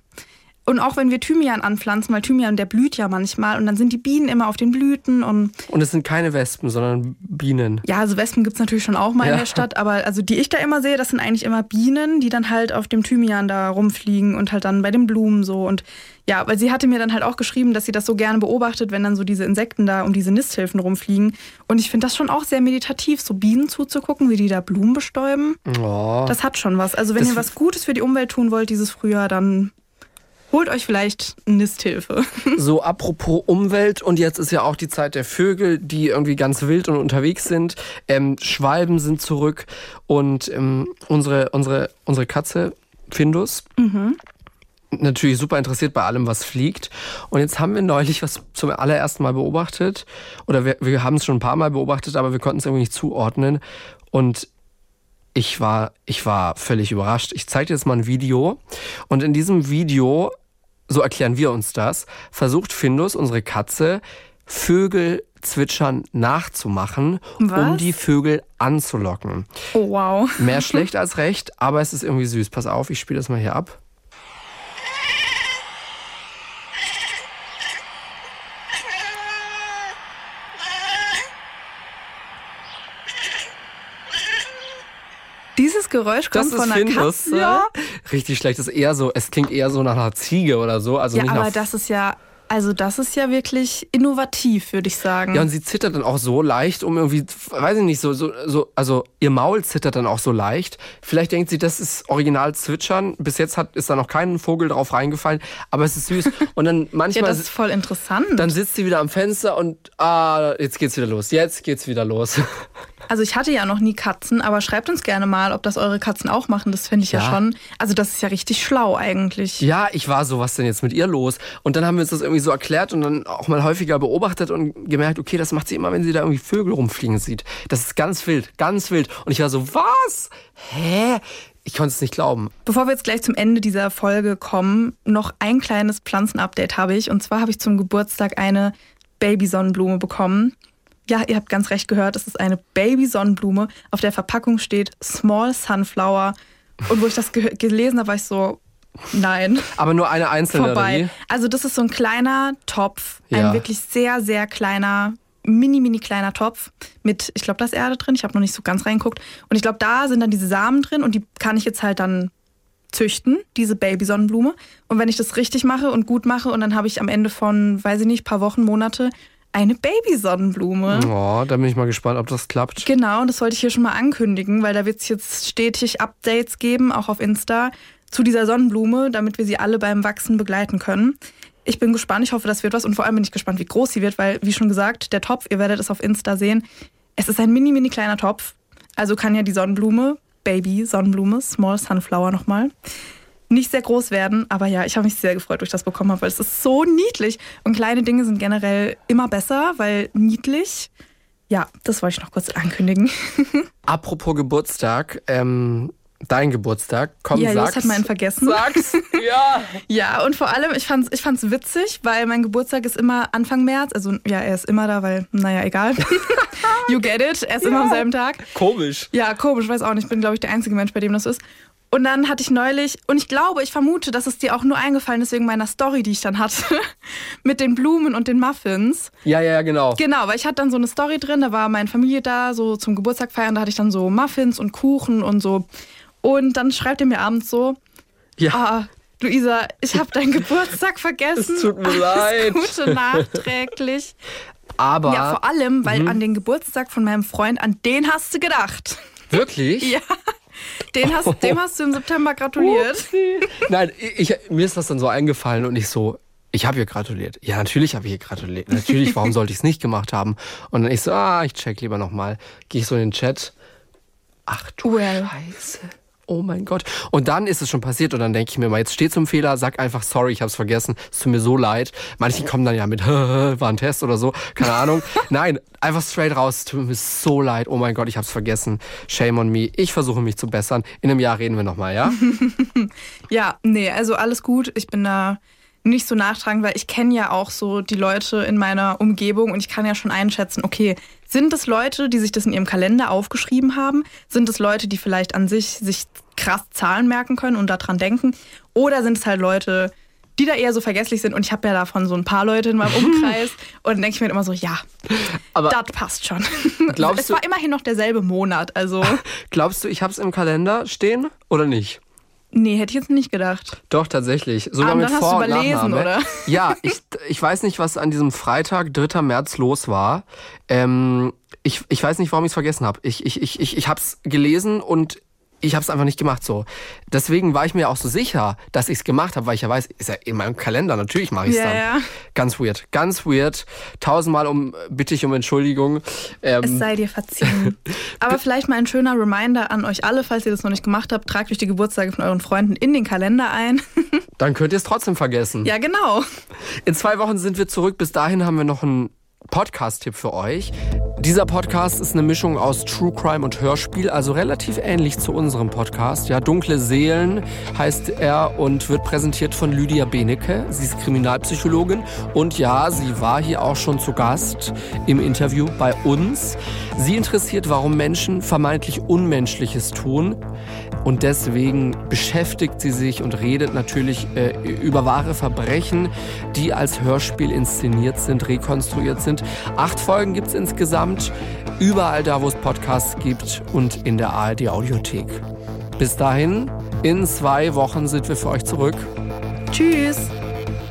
Und auch wenn wir Thymian anpflanzen, weil Thymian, der blüht ja manchmal und dann sind die Bienen immer auf den Blüten und Und es sind keine Wespen, sondern Bienen. ja, also Wespen gibt's natürlich schon auch mal Ja. in der Stadt, aber also die ich da immer sehe, das sind eigentlich immer Bienen, die dann halt auf dem Thymian da rumfliegen und halt dann bei den Blumen so und ja, weil sie hatte mir dann halt auch geschrieben, dass sie das so gerne beobachtet, wenn dann so diese Insekten da um diese Nisthilfen rumfliegen und ich finde das schon auch sehr meditativ, so Bienen zuzugucken, wie die da Blumen bestäuben. Oh. Das hat schon was. Also wenn Das- ihr was Gutes für die Umwelt tun wollt dieses Frühjahr, dann holt euch vielleicht Nisthilfe. So, apropos Umwelt, und jetzt ist ja auch die Zeit der Vögel, die irgendwie ganz wild und unterwegs sind. Ähm, Schwalben sind zurück und ähm, unsere, unsere, unsere Katze, Findus, natürlich super interessiert bei allem, was fliegt. Und jetzt haben wir neulich was zum allerersten Mal beobachtet, oder wir, wir haben es schon ein paar Mal beobachtet, aber wir konnten es irgendwie nicht zuordnen. Und ich war, ich war völlig überrascht. Ich zeige dir jetzt mal ein Video. Und in diesem Video, so erklären wir uns das, versucht Findus, unsere Katze, Vögel zwitschern nachzumachen, um Was? die Vögel anzulocken. Oh wow. Mehr schlecht als recht, aber es ist irgendwie süß. Pass auf, ich spiele das mal hier ab. Dieses Geräusch kommt Das von einer Findus. Katze. Ja. Richtig schlecht. Das ist eher so, es klingt eher so nach einer Ziege oder so. Also Ja, nicht aber nach das ist ja, also das ist ja wirklich innovativ, würde ich sagen. Ja, und sie zittert dann auch so leicht, um irgendwie, weiß ich nicht, so, so, so, also ihr Maul zittert dann auch so leicht. Vielleicht denkt sie, das ist original zwitschern. Bis jetzt hat, ist da noch kein Vogel drauf reingefallen, aber es ist süß. Und dann ja, manchmal, das ist voll interessant. dann sitzt sie wieder am Fenster und, ah, jetzt geht's wieder los. Jetzt geht's wieder los. Also ich hatte ja noch nie Katzen, aber schreibt uns gerne mal, ob das eure Katzen auch machen. Das finde ich ja. Ja. schon. Also das ist ja richtig schlau eigentlich. Ja, ich war so, was denn jetzt mit ihr los? Und dann haben wir uns das irgendwie so erklärt und dann auch mal häufiger beobachtet und gemerkt, okay, das macht sie immer, wenn sie da irgendwie Vögel rumfliegen sieht. Das ist ganz wild, ganz wild. Und ich war so, was? Hä? Ich konnte es nicht glauben. Bevor wir jetzt gleich zum Ende dieser Folge kommen, noch ein kleines Pflanzenupdate habe ich. Und zwar habe ich zum Geburtstag eine Babysonnenblume bekommen. Ja, ihr habt ganz recht gehört, es ist eine Babysonnenblume. Auf der Verpackung steht Small Sunflower. Und wo ich das ge gelesen habe, war ich so, nein. Aber nur eine einzelne, vorbei. Also das ist so ein kleiner Topf, Ja. ein wirklich sehr, sehr kleiner, mini, mini kleiner Topf mit, ich glaube, da ist Erde drin. Ich habe noch nicht so ganz reingeguckt. Und ich glaube, da sind dann diese Samen drin und die kann ich jetzt halt dann züchten, diese Babysonnenblume. Und wenn ich das richtig mache und gut mache und dann habe ich am Ende von, weiß ich nicht, paar Wochen, Monate eine Babysonnenblume. Oh, da bin ich mal gespannt, ob das klappt. Genau, und das wollte ich hier schon mal ankündigen, weil da wird es jetzt stetig Updates geben, auch auf Insta, zu dieser Sonnenblume, damit wir sie alle beim Wachsen begleiten können. Ich bin gespannt, ich hoffe, das wird was und vor allem bin ich gespannt, wie groß sie wird, weil, wie schon gesagt, der Topf, ihr werdet es auf Insta sehen, es ist ein mini, mini kleiner Topf. Also kann ja die Sonnenblume, Baby Sonnenblume, Small Sunflower nochmal, nicht sehr groß werden. Aber ja, ich habe mich sehr gefreut, durch das bekommen habe, weil es ist so niedlich. Und kleine Dinge sind generell immer besser, weil niedlich. Ja, das wollte ich noch kurz ankündigen. Apropos Geburtstag, ähm, dein Geburtstag, komm, ja, sag's. hat meinen vergessen. Sag's, ja. Ja, und vor allem, ich fand's, ich fand's witzig, weil mein Geburtstag ist immer Anfang März. Also, ja, er ist immer da, weil, naja, egal. you get it. Er ist immer am selben Tag. Komisch. Ja, komisch, weiß auch nicht. Ich bin, glaube ich, der einzige Mensch, bei dem das ist. Und dann hatte ich neulich, und ich glaube, ich vermute, dass es dir auch nur eingefallen ist wegen meiner Story, die ich dann hatte, mit den Blumen und den Muffins. Ja, ja, ja, genau. Genau, weil ich hatte dann so eine Story drin, da war meine Familie da, so zum Geburtstag feiern, da hatte ich dann so Muffins und Kuchen und so. Und dann schreibt er mir abends so, Ja. ah, Luisa, ich habe deinen Geburtstag vergessen. Es tut mir Alles leid. Gute nachträglich. Aber Ja, vor allem, Mhm. weil an den Geburtstag von meinem Freund, an den hast du gedacht. wirklich? Ja. Den hast, Dem hast du im September gratuliert. Nein, ich, mir ist das dann so eingefallen und ich so, ich habe ihr gratuliert. Ja, natürlich habe ich ihr gratuliert. Natürlich, warum sollte ich es nicht gemacht haben? Und dann ich so, ah, ich check lieber nochmal. Gehe ich so in den Chat. Ach du Well. Scheiße. Oh mein Gott. Und dann ist es schon passiert und dann denke ich mir mal, jetzt steh zum Fehler, sag einfach sorry, ich hab's vergessen. Es tut mir so leid. Manche kommen dann ja mit, war ein Test oder so, keine Ahnung. Nein, einfach straight raus, es tut mir so leid. Oh mein Gott, ich hab's vergessen. Shame on me. Ich versuche mich zu bessern. In einem Jahr reden wir nochmal, ja? Ja, nee, also alles gut. Ich bin da nicht so nachtragend, weil ich kenne ja auch so die Leute in meiner Umgebung und ich kann ja schon einschätzen, okay, sind es Leute, die sich das in ihrem Kalender aufgeschrieben haben? Sind es Leute, die vielleicht an sich sich krass Zahlen merken können und daran denken? Oder sind es halt Leute, die da eher so vergesslich sind? Und ich habe ja davon so ein paar Leute in meinem Umkreis und dann denke ich mir immer so, ja, Aber das passt schon. Glaubst es war immerhin noch derselbe Monat, also glaubst du, ich hab's im Kalender stehen oder nicht? Nee, hätte ich jetzt nicht gedacht. Doch, tatsächlich. Sogar Ah, und mit dann hast Vor- du überlesen, oder? Ja, ich, ich weiß nicht, was an diesem Freitag, 3. März, los war. Ähm, ich, ich weiß nicht, warum ich es vergessen habe. Ich, ich, ich, ich, ich habe es gelesen und ich habe es einfach nicht gemacht so. Deswegen war ich mir auch so sicher, dass ich es gemacht habe, weil ich ja weiß, ist ja in meinem Kalender, natürlich mache ich es Ja, dann. ja. Ganz weird, ganz weird. Tausendmal um, bitte ich um Entschuldigung. Ähm, Es sei dir verziehen. Aber vielleicht mal ein schöner Reminder an euch alle, falls ihr das noch nicht gemacht habt, tragt euch die Geburtstage von euren Freunden in den Kalender ein. dann könnt ihr es trotzdem vergessen. ja, genau. In zwei Wochen sind wir zurück. Bis dahin haben wir noch einen Podcast-Tipp für euch. Dieser Podcast ist eine Mischung aus True Crime und Hörspiel, also relativ ähnlich zu unserem Podcast. Ja, Dunkle Seelen heißt er und wird präsentiert von Lydia Benecke. Sie ist Kriminalpsychologin und ja, sie war hier auch schon zu Gast im Interview bei uns. Sie interessiert, warum Menschen vermeintlich Unmenschliches tun. Und deswegen beschäftigt sie sich und redet natürlich äh, über wahre Verbrechen, die als Hörspiel inszeniert sind, rekonstruiert sind. Acht Folgen gibt es insgesamt, überall da, wo es Podcasts gibt und in der ARD Audiothek. Bis dahin, in zwei Wochen sind wir für euch zurück. Tschüss.